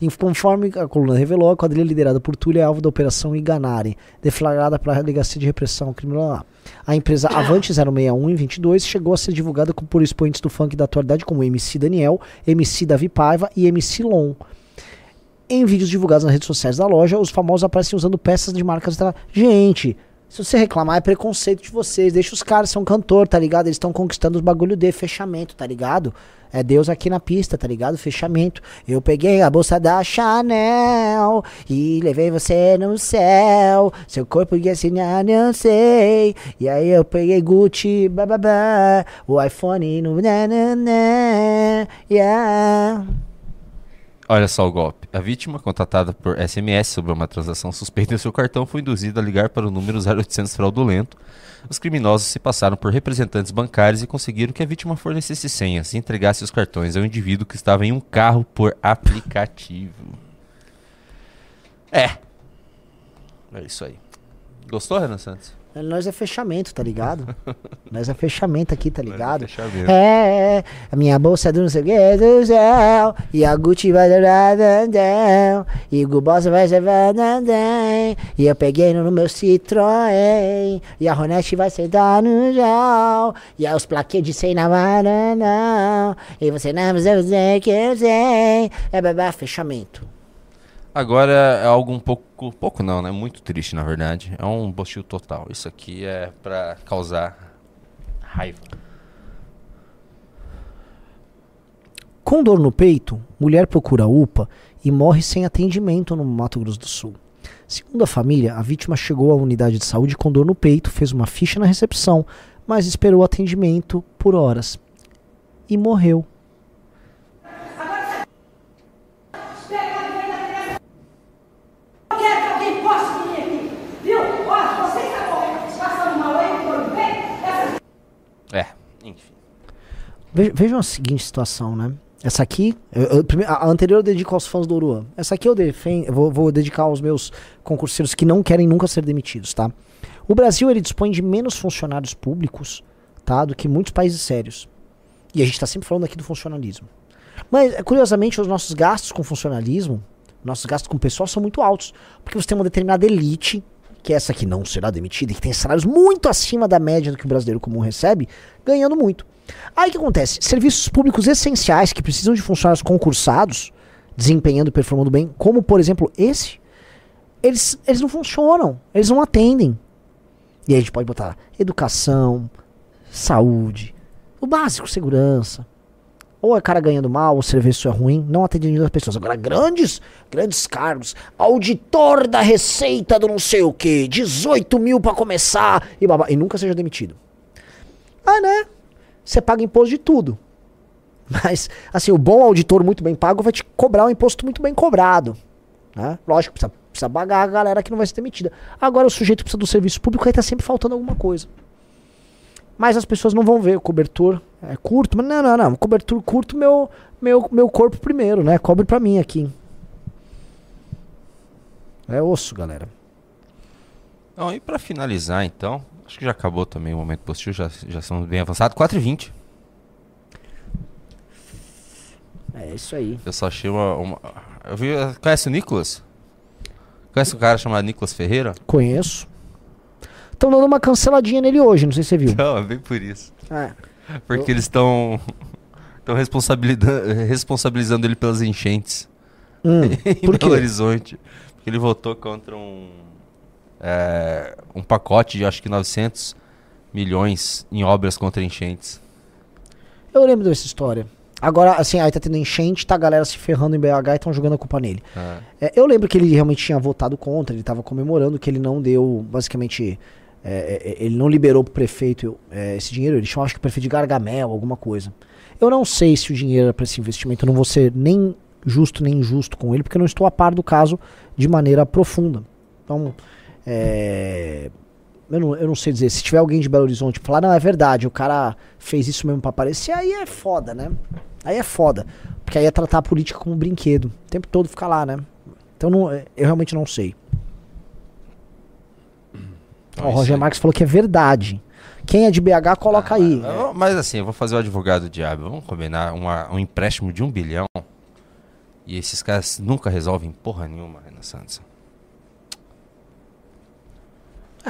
Speaker 2: Em- Conforme a coluna revelou, a quadrilha liderada por Túlio é alvo da Operação Iganari, deflagrada pela Delegacia de Repressão ao Crime. Blá. A empresa Avante 061 em 22 chegou a ser divulgada por expoentes do funk da atualidade como MC Daniel, MC Davi Paiva e MC Lon. Em vídeos divulgados nas redes sociais da loja, os famosos aparecem usando peças de marcas. tra- Gente, se você reclamar, é preconceito de vocês. Deixa os caras, são cantor, tá ligado? Eles estão conquistando os bagulho de fechamento, tá ligado? É Deus aqui na pista, tá ligado? Fechamento. Eu peguei a bolsa da Chanel e levei você no céu. Seu corpo ia assinar, não sei. E aí eu peguei Gucci, bababá. O iPhone no nananã. Yeah.
Speaker 1: Olha só o golpe. A vítima, contatada por SMS sobre uma transação suspeita em seu cartão, foi induzida a ligar para o número 0800 fraudulento. Os criminosos se passaram por representantes bancários e conseguiram que a vítima fornecesse senhas e entregasse os cartões ao indivíduo que estava em um carro por aplicativo. É. É isso aí. Gostou, Renan Santos?
Speaker 2: Nós é fechamento, tá ligado? Nós é fechamento aqui, tá ligado?
Speaker 1: fechamento.
Speaker 2: É, é, a minha bolsa é do não sei o que do céu, e a Gucci vai dar e o Gubosa vai ser e eu peguei no meu Citroën, e a Ronete vai sentar no chão, e os plaquês de 100 na varanda, e você não vai dizer que eu sei, é babá, fechamento.
Speaker 1: Agora é algo um pouco. Pouco não, né? Muito triste, na verdade. É um bostil total. Isso aqui é pra causar raiva.
Speaker 2: Com dor no peito, mulher procura UPA e morre sem atendimento no Mato Grosso do Sul. Segundo a família, a vítima chegou à unidade de saúde com dor no peito, fez uma ficha na recepção, mas esperou atendimento por horas e morreu.
Speaker 11: Quero que alguém possa vir aqui, viu? Ó, você está correndo, passando mal aí, por bem, essa
Speaker 1: É, enfim.
Speaker 2: Ve- Vejam a seguinte situação, né? Essa aqui, eu- eu- a anterior eu dedico aos fãs do Oruan. Essa aqui eu, defendo, eu vou, vou dedicar aos meus concurseiros que não querem nunca ser demitidos, tá? O Brasil ele dispõe de menos funcionários públicos, tá, do que muitos países sérios. E a gente está sempre falando aqui do funcionalismo. Mas curiosamente os nossos gastos com funcionalismo, nossos gastos com pessoal são muito altos, porque você tem uma determinada elite, que é essa que não será demitida e que tem salários muito acima da média do que o brasileiro comum recebe, ganhando muito. Aí o que acontece? Serviços públicos essenciais que precisam de funcionários concursados, desempenhando e performando bem, como por exemplo esse, eles, eles não funcionam, eles não atendem. E aí a gente pode botar educação, saúde, o básico, segurança. Ou é cara ganhando mal, o serviço é ruim, não atendendo as pessoas. Agora, grandes, grandes cargos, auditor da receita do não sei o que, 18 mil pra começar, e, babá, e nunca seja demitido. Ah, né? Você paga imposto de tudo. Mas, assim, o bom auditor muito bem pago vai te cobrar um imposto muito bem cobrado. Né? Lógico, precisa, precisa pagar a galera que não vai ser demitida. Agora, o sujeito precisa do serviço público, aí tá sempre faltando alguma coisa. Mas as pessoas não vão ver o cobertor é curto, mas não, não, não. Cobertor curto, meu, meu, meu corpo primeiro, né? Cobre pra mim aqui. É osso, galera.
Speaker 1: Então, e pra finalizar, então, acho que já acabou também o momento positivo, já, já são bem avançados. 4h20.
Speaker 2: É isso aí.
Speaker 1: Eu só achei uma. uma- Eu vi. Conhece o Nicolas? Conhece um cara chamado Nicolas Ferreira?
Speaker 2: Conheço. Estão dando uma canceladinha nele hoje, não sei se você viu.
Speaker 1: Não, é bem por isso.
Speaker 2: É.
Speaker 1: Porque
Speaker 2: Eu-
Speaker 1: eles estão. Estão responsabilizando, responsabilizando ele pelas enchentes.
Speaker 2: Hum,
Speaker 1: em
Speaker 2: por?
Speaker 1: Belo Horizonte. Porque ele votou contra um. é, um pacote de acho que 900 milhões em obras contra enchentes.
Speaker 2: Eu lembro dessa história. Agora, assim, aí tá tendo enchente, tá a galera se ferrando em BH e estão jogando a culpa nele.
Speaker 1: Ah.
Speaker 2: É, eu lembro que ele realmente tinha votado contra, ele tava comemorando que ele não deu, basicamente, é, é, ele não liberou pro prefeito é, esse dinheiro, ele chamava acho que o prefeito de Gargamel, alguma coisa. Eu não sei se o dinheiro era pra esse investimento, eu não vou ser nem justo nem injusto com ele, porque eu não estou a par do caso de maneira profunda. Então, é, eu, não, eu não sei dizer, se tiver alguém de Belo Horizonte falar, não, é verdade, o cara fez isso mesmo pra aparecer, aí é foda, né? Aí é foda. Porque aí é tratar a política como um brinquedo. O tempo todo ficar lá, né? Então não, eu realmente não sei.
Speaker 1: Então
Speaker 2: o
Speaker 1: é isso
Speaker 2: Roger
Speaker 1: aí.
Speaker 2: Marques falou que é verdade. Quem é de BH, coloca aí.
Speaker 1: Eu- Mas assim, eu vou fazer o advogado do diabo. Vamos combinar uma- um empréstimo de um bilhão. E esses caras nunca resolvem porra nenhuma, Renan Santos.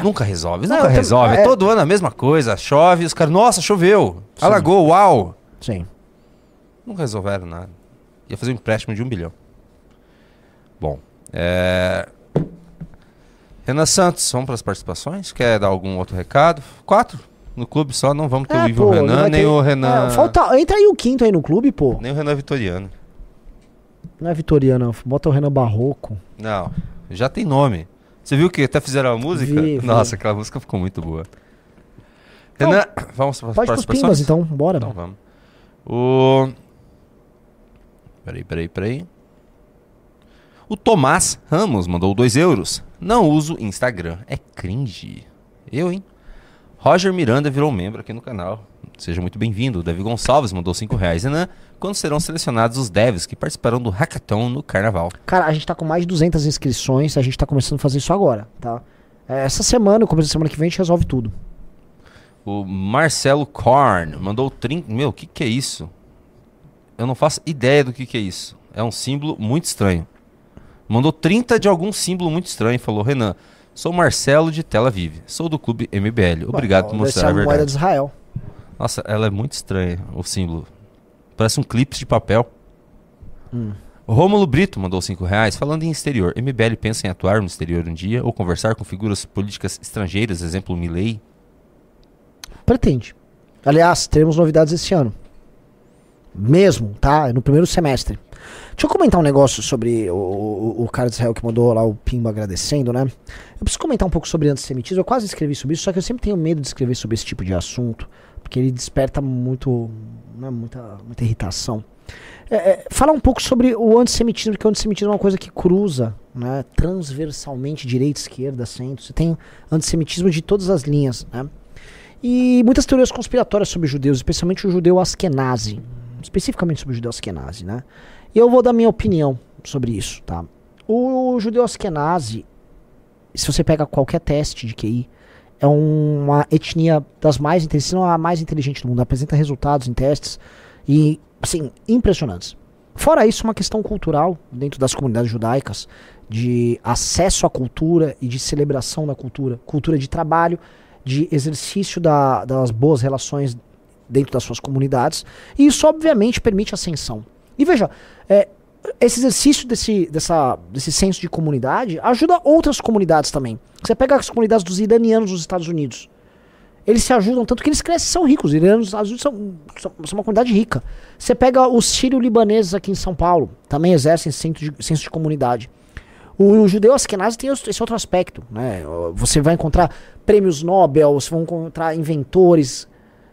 Speaker 1: Nunca resolve,
Speaker 2: Não,
Speaker 1: nunca resolve.
Speaker 2: é-
Speaker 1: Todo ano a mesma coisa. Chove, os caras, nossa, choveu. Alagou, uau.
Speaker 2: Sim.
Speaker 1: Nunca resolveram nada. Ia fazer um empréstimo de um bilhão. Bom, é... Renan Santos, vamos para as participações? Quer dar algum outro recado? Quatro? No clube só, não vamos ter o Ivo
Speaker 2: É, pô,
Speaker 1: Renan, nem
Speaker 2: ter-
Speaker 1: o Renan.
Speaker 2: É, falta, entra aí o quinto aí no clube, pô.
Speaker 1: Nem o Renan Vitoriano.
Speaker 2: Não é Vitoriano. Bota o Renan Barroco.
Speaker 1: Não, já tem nome. Você viu que até fizeram a música?
Speaker 2: Vi, vi.
Speaker 1: Nossa, aquela música ficou muito boa. Renan, vamos para as participações?
Speaker 2: pimbas, então. Bora.
Speaker 1: Então vamos. O. Peraí, peraí, peraí. O Tomás Ramos mandou 2 euros. Não uso Instagram. É cringe. Eu, hein? Roger Miranda virou membro aqui no canal. Seja muito bem-vindo. O Davi Gonçalves mandou 5 reais. Renan, quando serão selecionados os devs que participarão do Hackathon no Carnaval?
Speaker 2: Cara, a gente tá com mais de 200 inscrições. A gente tá começando a fazer isso agora, tá? É, Essa semana, começo da semana que vem, a gente resolve tudo.
Speaker 1: O Marcelo Korn mandou 30. Meu, o que, que é isso? Eu não faço ideia do que, que é isso. É um símbolo muito estranho. Mandou 30 de algum símbolo muito estranho. Falou: Renan, sou Marcelo de Tel Aviv. Sou do clube MBL. Obrigado por
Speaker 2: Deve ser
Speaker 1: mostrar a verdade.
Speaker 2: de Israel.
Speaker 1: Nossa, ela é muito estranha, o símbolo. Parece um clipe de papel.
Speaker 2: Hum.
Speaker 1: Rômulo Brito mandou 5 reais. Falando em exterior, MBL pensa em atuar no exterior um dia ou conversar com figuras políticas estrangeiras, exemplo Milley?
Speaker 2: Pretende. Aliás, teremos novidades esse ano. Mesmo, tá? No primeiro semestre. Deixa eu comentar um negócio sobre o, o, o cara de Israel que mandou lá o Pimba agradecendo, né? Eu preciso comentar um pouco sobre antissemitismo. Eu quase escrevi sobre isso, só que eu sempre tenho medo de escrever sobre esse tipo de assunto, porque ele desperta muito, né, muita, muita irritação. É, é, falar um pouco sobre o antissemitismo, porque o antissemitismo é uma coisa que cruza né, transversalmente direita, esquerda, centro. Você tem antissemitismo de todas as linhas, né? E muitas teorias conspiratórias sobre judeus, especialmente o judeu Askenazi. Especificamente sobre o judeu Askenazi, né? E eu vou dar minha opinião sobre isso, tá? O judeu Askenazi, se você pega qualquer teste de QI, é uma etnia das mais inteligentes, se não a mais inteligente do mundo, apresenta resultados em testes e, assim, impressionantes. Fora isso, uma questão cultural dentro das comunidades judaicas, de acesso à cultura e de celebração da cultura, cultura de trabalho, de exercício da- das boas relações dentro das suas comunidades. E isso, obviamente, permite ascensão. E veja, é, esse exercício desse, dessa, desse senso de comunidade ajuda outras comunidades também. Você pega as comunidades dos iranianos nos Estados Unidos. Eles se ajudam tanto que eles crescem são ricos. Os iranianos nos Estados Unidos são, são, são uma comunidade rica. Você pega os sírio-libaneses aqui em São Paulo, também exercem senso de, senso de comunidade. O, judeu Askenazi tem esse outro aspecto. Né? Você vai encontrar prêmios Nobel, você vai encontrar inventores,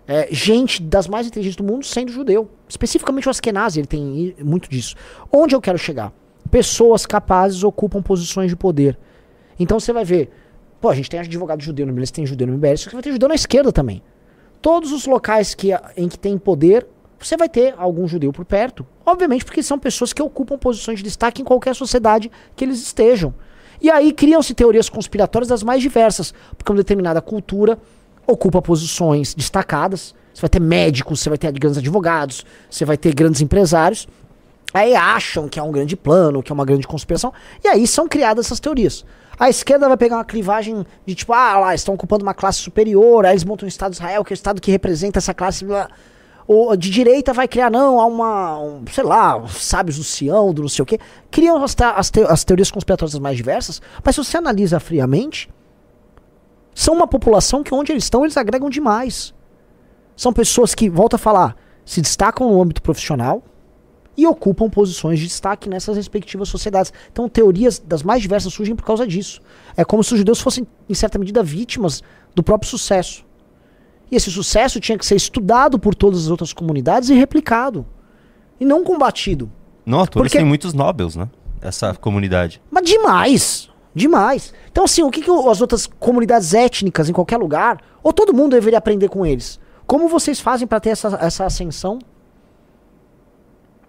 Speaker 2: é, gente das mais inteligentes do mundo sendo judeu. Especificamente o Askenazi, ele tem muito disso. Onde eu quero chegar? Pessoas capazes ocupam posições de poder. Então você vai ver, pô, a gente tem advogado judeu no MBL, tem judeu no MBL, você vai ter judeu na esquerda também. Todos os locais que, em que tem poder, você vai ter algum judeu por perto. Obviamente porque são pessoas que ocupam posições de destaque em qualquer sociedade que eles estejam. E aí criam-se teorias conspiratórias das mais diversas, porque uma determinada cultura ocupa posições destacadas. Você vai ter médicos, você vai ter grandes advogados, você vai ter grandes empresários. Aí acham que é um grande plano, que é uma grande conspiração, e aí são criadas essas teorias. A esquerda vai pegar uma clivagem de tipo, ah lá, estão ocupando uma classe superior, aí eles montam o Estado de Israel, que é o Estado que representa essa classe. Ou de direita vai criar, não, há uma, um, sei lá, os sábios do Sião, do não sei o quê. Criam as, as, te- as teorias conspiratórias mais diversas, mas se você analisa friamente, são uma população que onde eles estão, eles agregam demais. São pessoas que, volta a falar, se destacam no âmbito profissional e ocupam posições de destaque nessas respectivas sociedades. Então, teorias das mais diversas surgem por causa disso. É como se os judeus fossem, em certa medida, vítimas do próprio sucesso. E esse sucesso tinha que ser estudado por todas as outras comunidades e replicado. E não combatido.
Speaker 1: Não,
Speaker 2: Porque-
Speaker 1: têm muitos Nobels, né? Essa comunidade.
Speaker 2: Mas demais! Demais! Então, assim, o que, que as outras comunidades étnicas em qualquer lugar, ou todo mundo deveria aprender com eles? Como vocês fazem para ter essa, essa ascensão?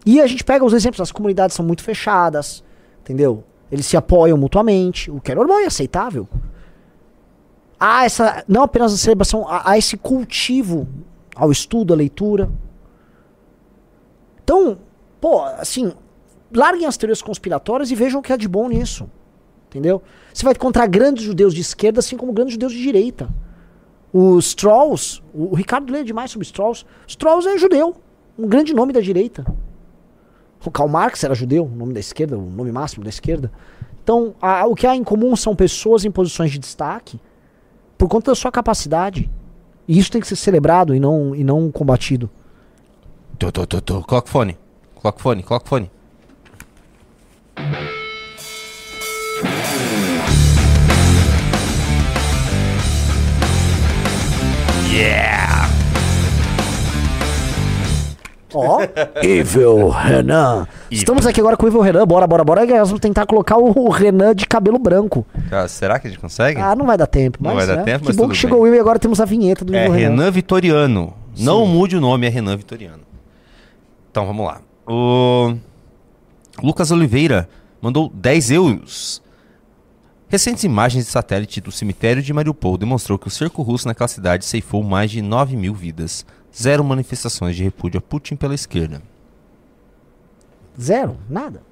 Speaker 2: E a gente pega os exemplos, as comunidades são muito fechadas, entendeu? Eles se apoiam mutuamente, o que é normal e aceitável. Há essa, não apenas a celebração, há, há esse cultivo ao estudo, à leitura. Então, pô, assim, larguem as teorias conspiratórias e vejam o que há de bom nisso. Entendeu? Você vai encontrar grandes judeus de esquerda, assim como grandes judeus de direita. Os Strauss, o Ricardo lê demais sobre Strauss. Strauss é judeu, um grande nome da direita. O Karl Marx era judeu, o nome da esquerda, o nome máximo da esquerda. Então, a- o que há em comum são pessoas em posições de destaque por conta da sua capacidade. E isso tem que ser celebrado e não, e não combatido.
Speaker 1: Tô, tô, tô, tô. Coloca o fone. Coloca o fone, coloca o fone. Yeah!
Speaker 2: Ó, Evil Renan. Estamos aqui agora com o Evil Renan. Bora, bora, bora. Nós vamos tentar colocar o, Renan de cabelo branco.
Speaker 1: Cara, será que a gente consegue?
Speaker 2: Ah, não vai dar tempo.
Speaker 1: Não
Speaker 2: mas,
Speaker 1: vai dar
Speaker 2: né?
Speaker 1: tempo,
Speaker 2: Que
Speaker 1: mas
Speaker 2: bom que chegou o. Will e agora temos a vinheta do
Speaker 1: É
Speaker 2: Evil Renan.
Speaker 1: Renan Vitoriano. Não mude o nome, é Renan Vitoriano. Então vamos lá. O Lucas Oliveira mandou 10 euros. Recentes imagens de satélite do cemitério de Mariupol demonstrou que o cerco russo naquela cidade ceifou mais de 9 mil vidas. Zero manifestações de repúdio a Putin pela esquerda.
Speaker 2: Zero, nada.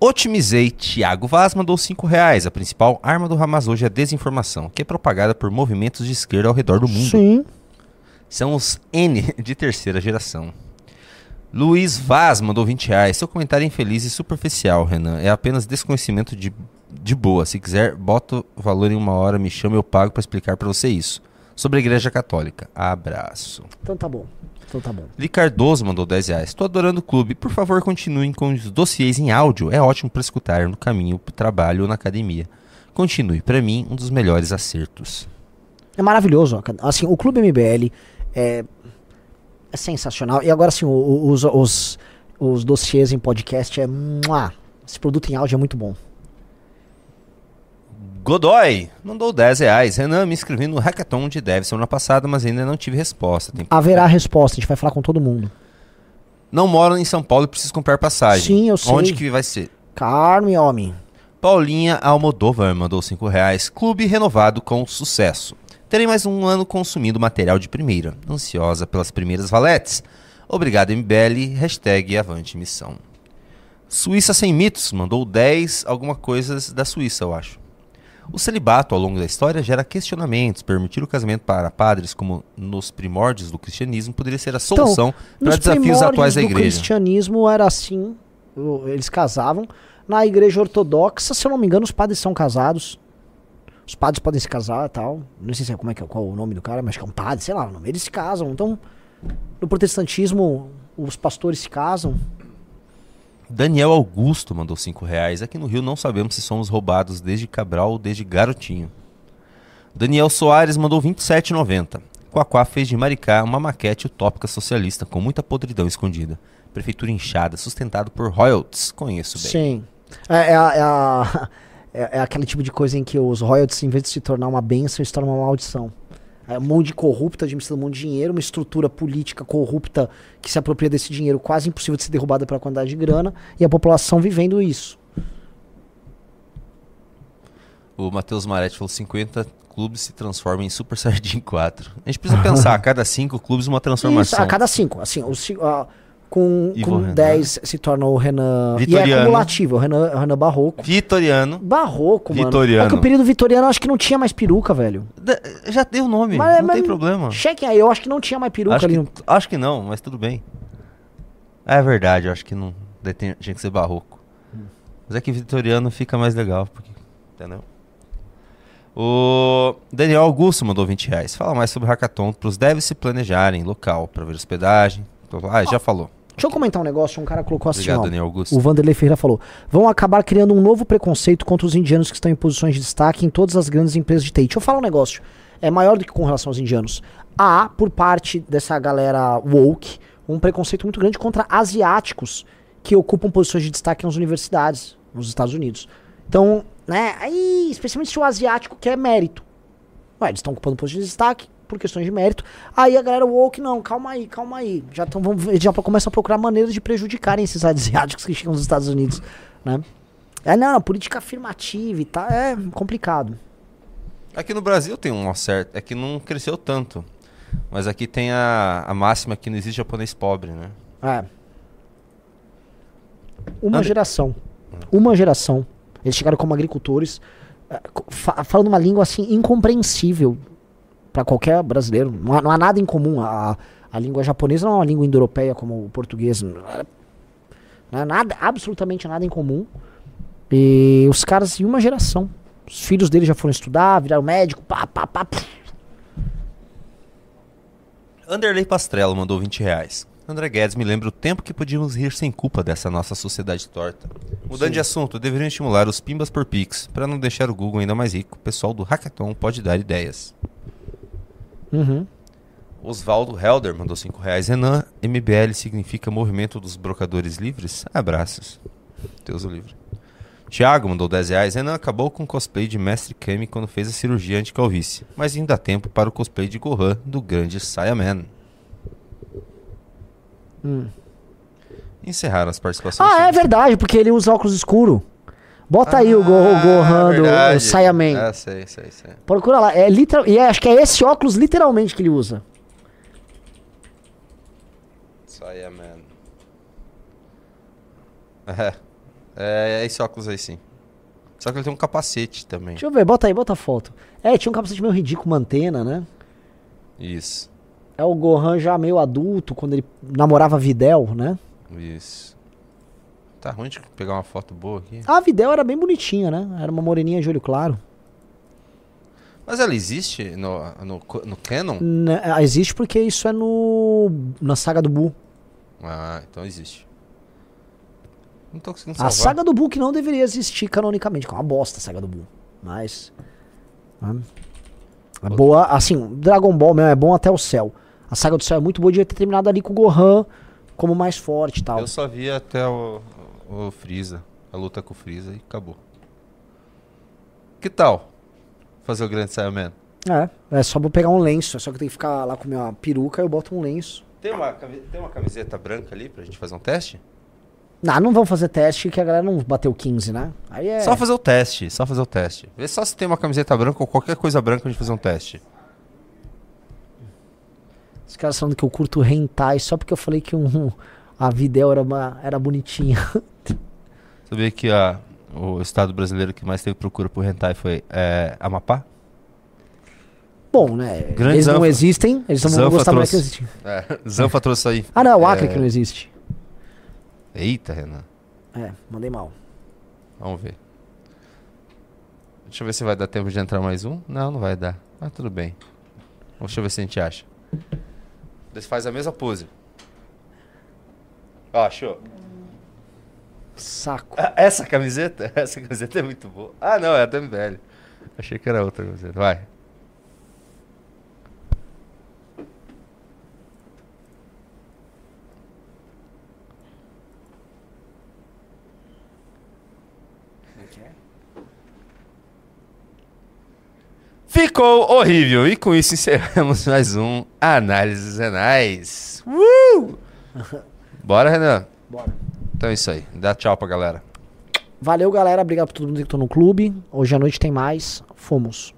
Speaker 1: Otimizei Thiago Vaz mandou 5 reais. A principal arma do Hamas hoje é a desinformação, que é propagada por movimentos de esquerda ao redor do mundo.
Speaker 2: Sim.
Speaker 1: São os N de terceira geração. Luiz Vaz mandou 20 reais. Seu comentário é infeliz e superficial, Renan. É apenas desconhecimento de, de boa. Se quiser, bota o valor em uma hora, me chama, eu pago pra explicar pra você isso. Sobre a Igreja Católica. Abraço.
Speaker 2: Então tá bom. Então tá bom.
Speaker 1: Li Cardoso mandou 10 reais. Tô adorando o clube. Por favor, continuem com os dossiês em áudio. É ótimo pra escutar no caminho pro trabalho ou na academia. Continue. Pra mim, um dos melhores acertos.
Speaker 2: É maravilhoso. Assim, o Clube MBL é, é sensacional. E agora, assim, os, os, os dossiês em podcast é. Esse produto em áudio é muito bom.
Speaker 1: Godoy mandou 10 reais. Renan, me inscrevi no Hackathon de Dev semana passada, mas ainda não tive resposta. Tem-
Speaker 2: Haverá resposta, a gente vai falar com todo mundo.
Speaker 1: Não moro em São Paulo e preciso comprar passagem.
Speaker 2: Sim, eu sei.
Speaker 1: Onde que vai ser?
Speaker 2: Carme, homem.
Speaker 1: Paulinha Almodóvar mandou 5 reais. Clube renovado com sucesso. Terei mais um ano consumindo material de primeira. Ansiosa pelas primeiras valetes. Obrigado, MBL. Hashtag Avante Missão. Suíça Sem Mitos mandou 10 alguma coisas da Suíça, eu acho. O celibato ao longo da história gera questionamentos. Permitir o casamento para padres, como nos primórdios do cristianismo, poderia ser a solução
Speaker 2: Então,
Speaker 1: para desafios atuais da igreja.
Speaker 2: cristianismo era assim. o- Eles casavam. Na igreja ortodoxa, se eu não me engano, os padres são casados. Os padres podem se casar e tal. Não sei se é, como é que é, qual o nome do cara, mas que é um padre, sei lá, o nome. Eles se casam. Então, no protestantismo, os pastores se casam.
Speaker 1: Daniel Augusto mandou 5 reais. Aqui no Rio não sabemos se somos roubados desde Cabral ou desde Garotinho. Daniel Soares mandou 27,90. Quaquá fez de Maricá uma maquete utópica socialista com muita podridão escondida. Prefeitura inchada, sustentado por royalties. Conheço bem.
Speaker 2: Sim. É, é, é é- é aquele tipo de coisa em que os royalties, em vez de se tornar uma benção, se tornam uma maldição. É um monte de corrupta administrando um monte de dinheiro, uma estrutura política corrupta que se apropria desse dinheiro, quase impossível de ser derrubada pela quantidade de grana, e a população vivendo isso.
Speaker 1: O Matheus Maretti falou 50 clubes se transformam em Super Saiyajin 4. A gente precisa pensar, a cada 5 clubes uma transformação.
Speaker 2: Isso, a cada cinco. Assim, ci- ah, com,
Speaker 1: Ivo
Speaker 2: com
Speaker 1: Renan.
Speaker 2: 10 se torna o Renan. E é
Speaker 1: Vitoriano.
Speaker 2: acumulativo, o Renan, o Renan Barroco.
Speaker 1: Vitoriano.
Speaker 2: Barroco, mano.
Speaker 1: Vitoriano.
Speaker 2: É que o período vitoriano eu acho que não tinha mais peruca, velho.
Speaker 1: Da- Já deu nome,
Speaker 2: Mas-
Speaker 1: não
Speaker 2: mas-
Speaker 1: tem problema.
Speaker 2: Chequem aí, eu acho que não tinha mais peruca
Speaker 1: Acho
Speaker 2: ali.
Speaker 1: que,
Speaker 2: no-
Speaker 1: acho que não, mas tudo bem. É verdade, eu acho que não tem- tinha que ser barroco. Mas é que vitoriano fica mais legal, porque, entendeu? O Daniel Augusto mandou 20 reais. Fala mais sobre o hackathon para os devs se planejarem, local, para ver hospedagem. Ah, já falou.
Speaker 2: Deixa eu comentar um negócio, um cara colocou assim,
Speaker 1: Obrigado,
Speaker 2: ó,
Speaker 1: Daniel Augusto.
Speaker 2: O Vanderlei Ferreira falou: vão acabar criando um novo preconceito contra os indianos que estão em posições de destaque em todas as grandes empresas de TI. Deixa eu falar um negócio. É maior do que com relação aos indianos. Há, por parte dessa galera woke, um preconceito muito grande contra asiáticos que ocupam posições de destaque nas universidades nos Estados Unidos. Então, né, aí, especialmente se o asiático quer mérito. Ué, eles estão ocupando posições de destaque por questões de mérito. Aí a galera woke, não, calma aí, calma aí. Já, tão, vamos, já começam a procurar maneiras de prejudicarem esses asiáticos que chegam nos Estados Unidos, né? É, não, política afirmativa e tal, é complicado.
Speaker 1: Aqui no Brasil tem um certo. É que não cresceu tanto. Mas aqui tem a, a máxima que não existe japonês pobre, né?
Speaker 2: É. Uma geração. Uma geração. Eles chegaram como agricultores, fa- falando uma língua assim incompreensível para qualquer brasileiro. Não há, não há nada em comum. A, a língua japonesa não é uma língua indo-europeia como o português. Não há nada, absolutamente nada em comum. E os caras, em uma geração. Os filhos dele já foram estudar, viraram médico, pá, pá, pá. pff.
Speaker 1: Anderley Pastrello mandou 20 reais. André Guedes me lembra o tempo que podíamos rir sem culpa dessa nossa sociedade torta. Mudando
Speaker 2: Sim.
Speaker 1: de assunto, deveriam estimular os pimbas por Pix. Para não deixar o Google ainda mais rico, o pessoal do Hackathon pode dar ideias.
Speaker 2: Uhum.
Speaker 1: Osvaldo Helder mandou 5 reais. Renan, MBL significa Movimento dos Brocadores Livres? Abraços. Deus o livre. Thiago mandou 10 reais. Renan acabou com o cosplay de Mestre Kami quando fez a cirurgia anti-calvície. Mas ainda há tempo para o cosplay de Gohan do grande Saiyaman.
Speaker 2: Hum.
Speaker 1: Encerraram as participações.
Speaker 2: Ah, é verdade, porque ele usa óculos escuro. Bota aí o, Go, o Gohan do o Saiyaman.
Speaker 1: Ah, sei, sei, sei.
Speaker 2: Procura lá. É literal, e é- acho que é esse óculos literalmente que ele usa.
Speaker 1: Saiyaman. É. É esse óculos aí sim. Só que ele tem um capacete também.
Speaker 2: Deixa eu ver, bota aí, bota a foto. É, tinha um capacete meio ridículo, uma antena, né?
Speaker 1: Isso.
Speaker 2: É o Gohan já meio adulto, quando ele namorava Videl, né?
Speaker 1: Isso. Tá ruim de pegar uma foto boa aqui.
Speaker 2: A Videl era bem bonitinha, né? Era uma moreninha de olho claro.
Speaker 1: Mas ela existe no, no, no Canon?
Speaker 2: N- ah, existe porque isso é no na saga do Buu.
Speaker 1: Ah, então existe. Não tô conseguindo
Speaker 2: A
Speaker 1: salvar.
Speaker 2: saga do Buu que não deveria existir canonicamente, que é uma bosta a saga do Buu. Mas. né? É boa, assim, Dragon Ball mesmo é bom até o céu. A saga do céu é muito boa, devia ter terminado ali com o Gohan como mais forte e tal.
Speaker 1: Eu só vi até o, o Freeza. A luta com o Freeza e acabou. Que tal? Fazer o grande Saiyaman?
Speaker 2: É, é só vou pegar um lenço, é só que tem que ficar lá com minha peruca, eu boto um lenço.
Speaker 1: Tem uma, tem uma camiseta branca ali pra gente fazer um teste?
Speaker 2: Não, não vamos fazer teste que a galera não bateu 15, né? Aí é.
Speaker 1: Só fazer o teste, só fazer o teste. Vê só se tem uma camiseta branca ou qualquer coisa branca pra gente fazer um teste.
Speaker 2: Os caras falando que eu curto hentai só porque eu falei que um, a Videl era, uma, era bonitinha.
Speaker 1: Sabia que a, o estado brasileiro que mais teve procura por hentai foi é, Amapá?
Speaker 2: Bom, né?
Speaker 1: Grande
Speaker 2: eles não
Speaker 1: Zanfa.
Speaker 2: existem, eles não vão gostar mais que existem.
Speaker 1: É, Zanfa trouxe aí.
Speaker 2: Ah, não, é o Acre
Speaker 1: é,
Speaker 2: que não existe.
Speaker 1: Eita, Renan.
Speaker 2: É, mandei mal.
Speaker 1: Vamos ver. Deixa eu ver se vai dar tempo de entrar mais um. Não, não vai dar. Mas tudo bem. Deixa eu ver se a gente acha. Você faz a mesma pose. Ó, achou?
Speaker 2: Saco.
Speaker 1: Ah, Essa camiseta? Essa camiseta é muito boa. Ah, não, é a da MBL. Achei que era outra camiseta. Vai. Ficou horrível. E com isso encerramos mais um Análises Renais. Uh! Bora, Renan?
Speaker 2: Bora.
Speaker 1: Então é isso aí. Dá tchau pra galera.
Speaker 2: Valeu, galera. Obrigado por todo mundo que tô no clube. Hoje à noite tem mais. Fomos.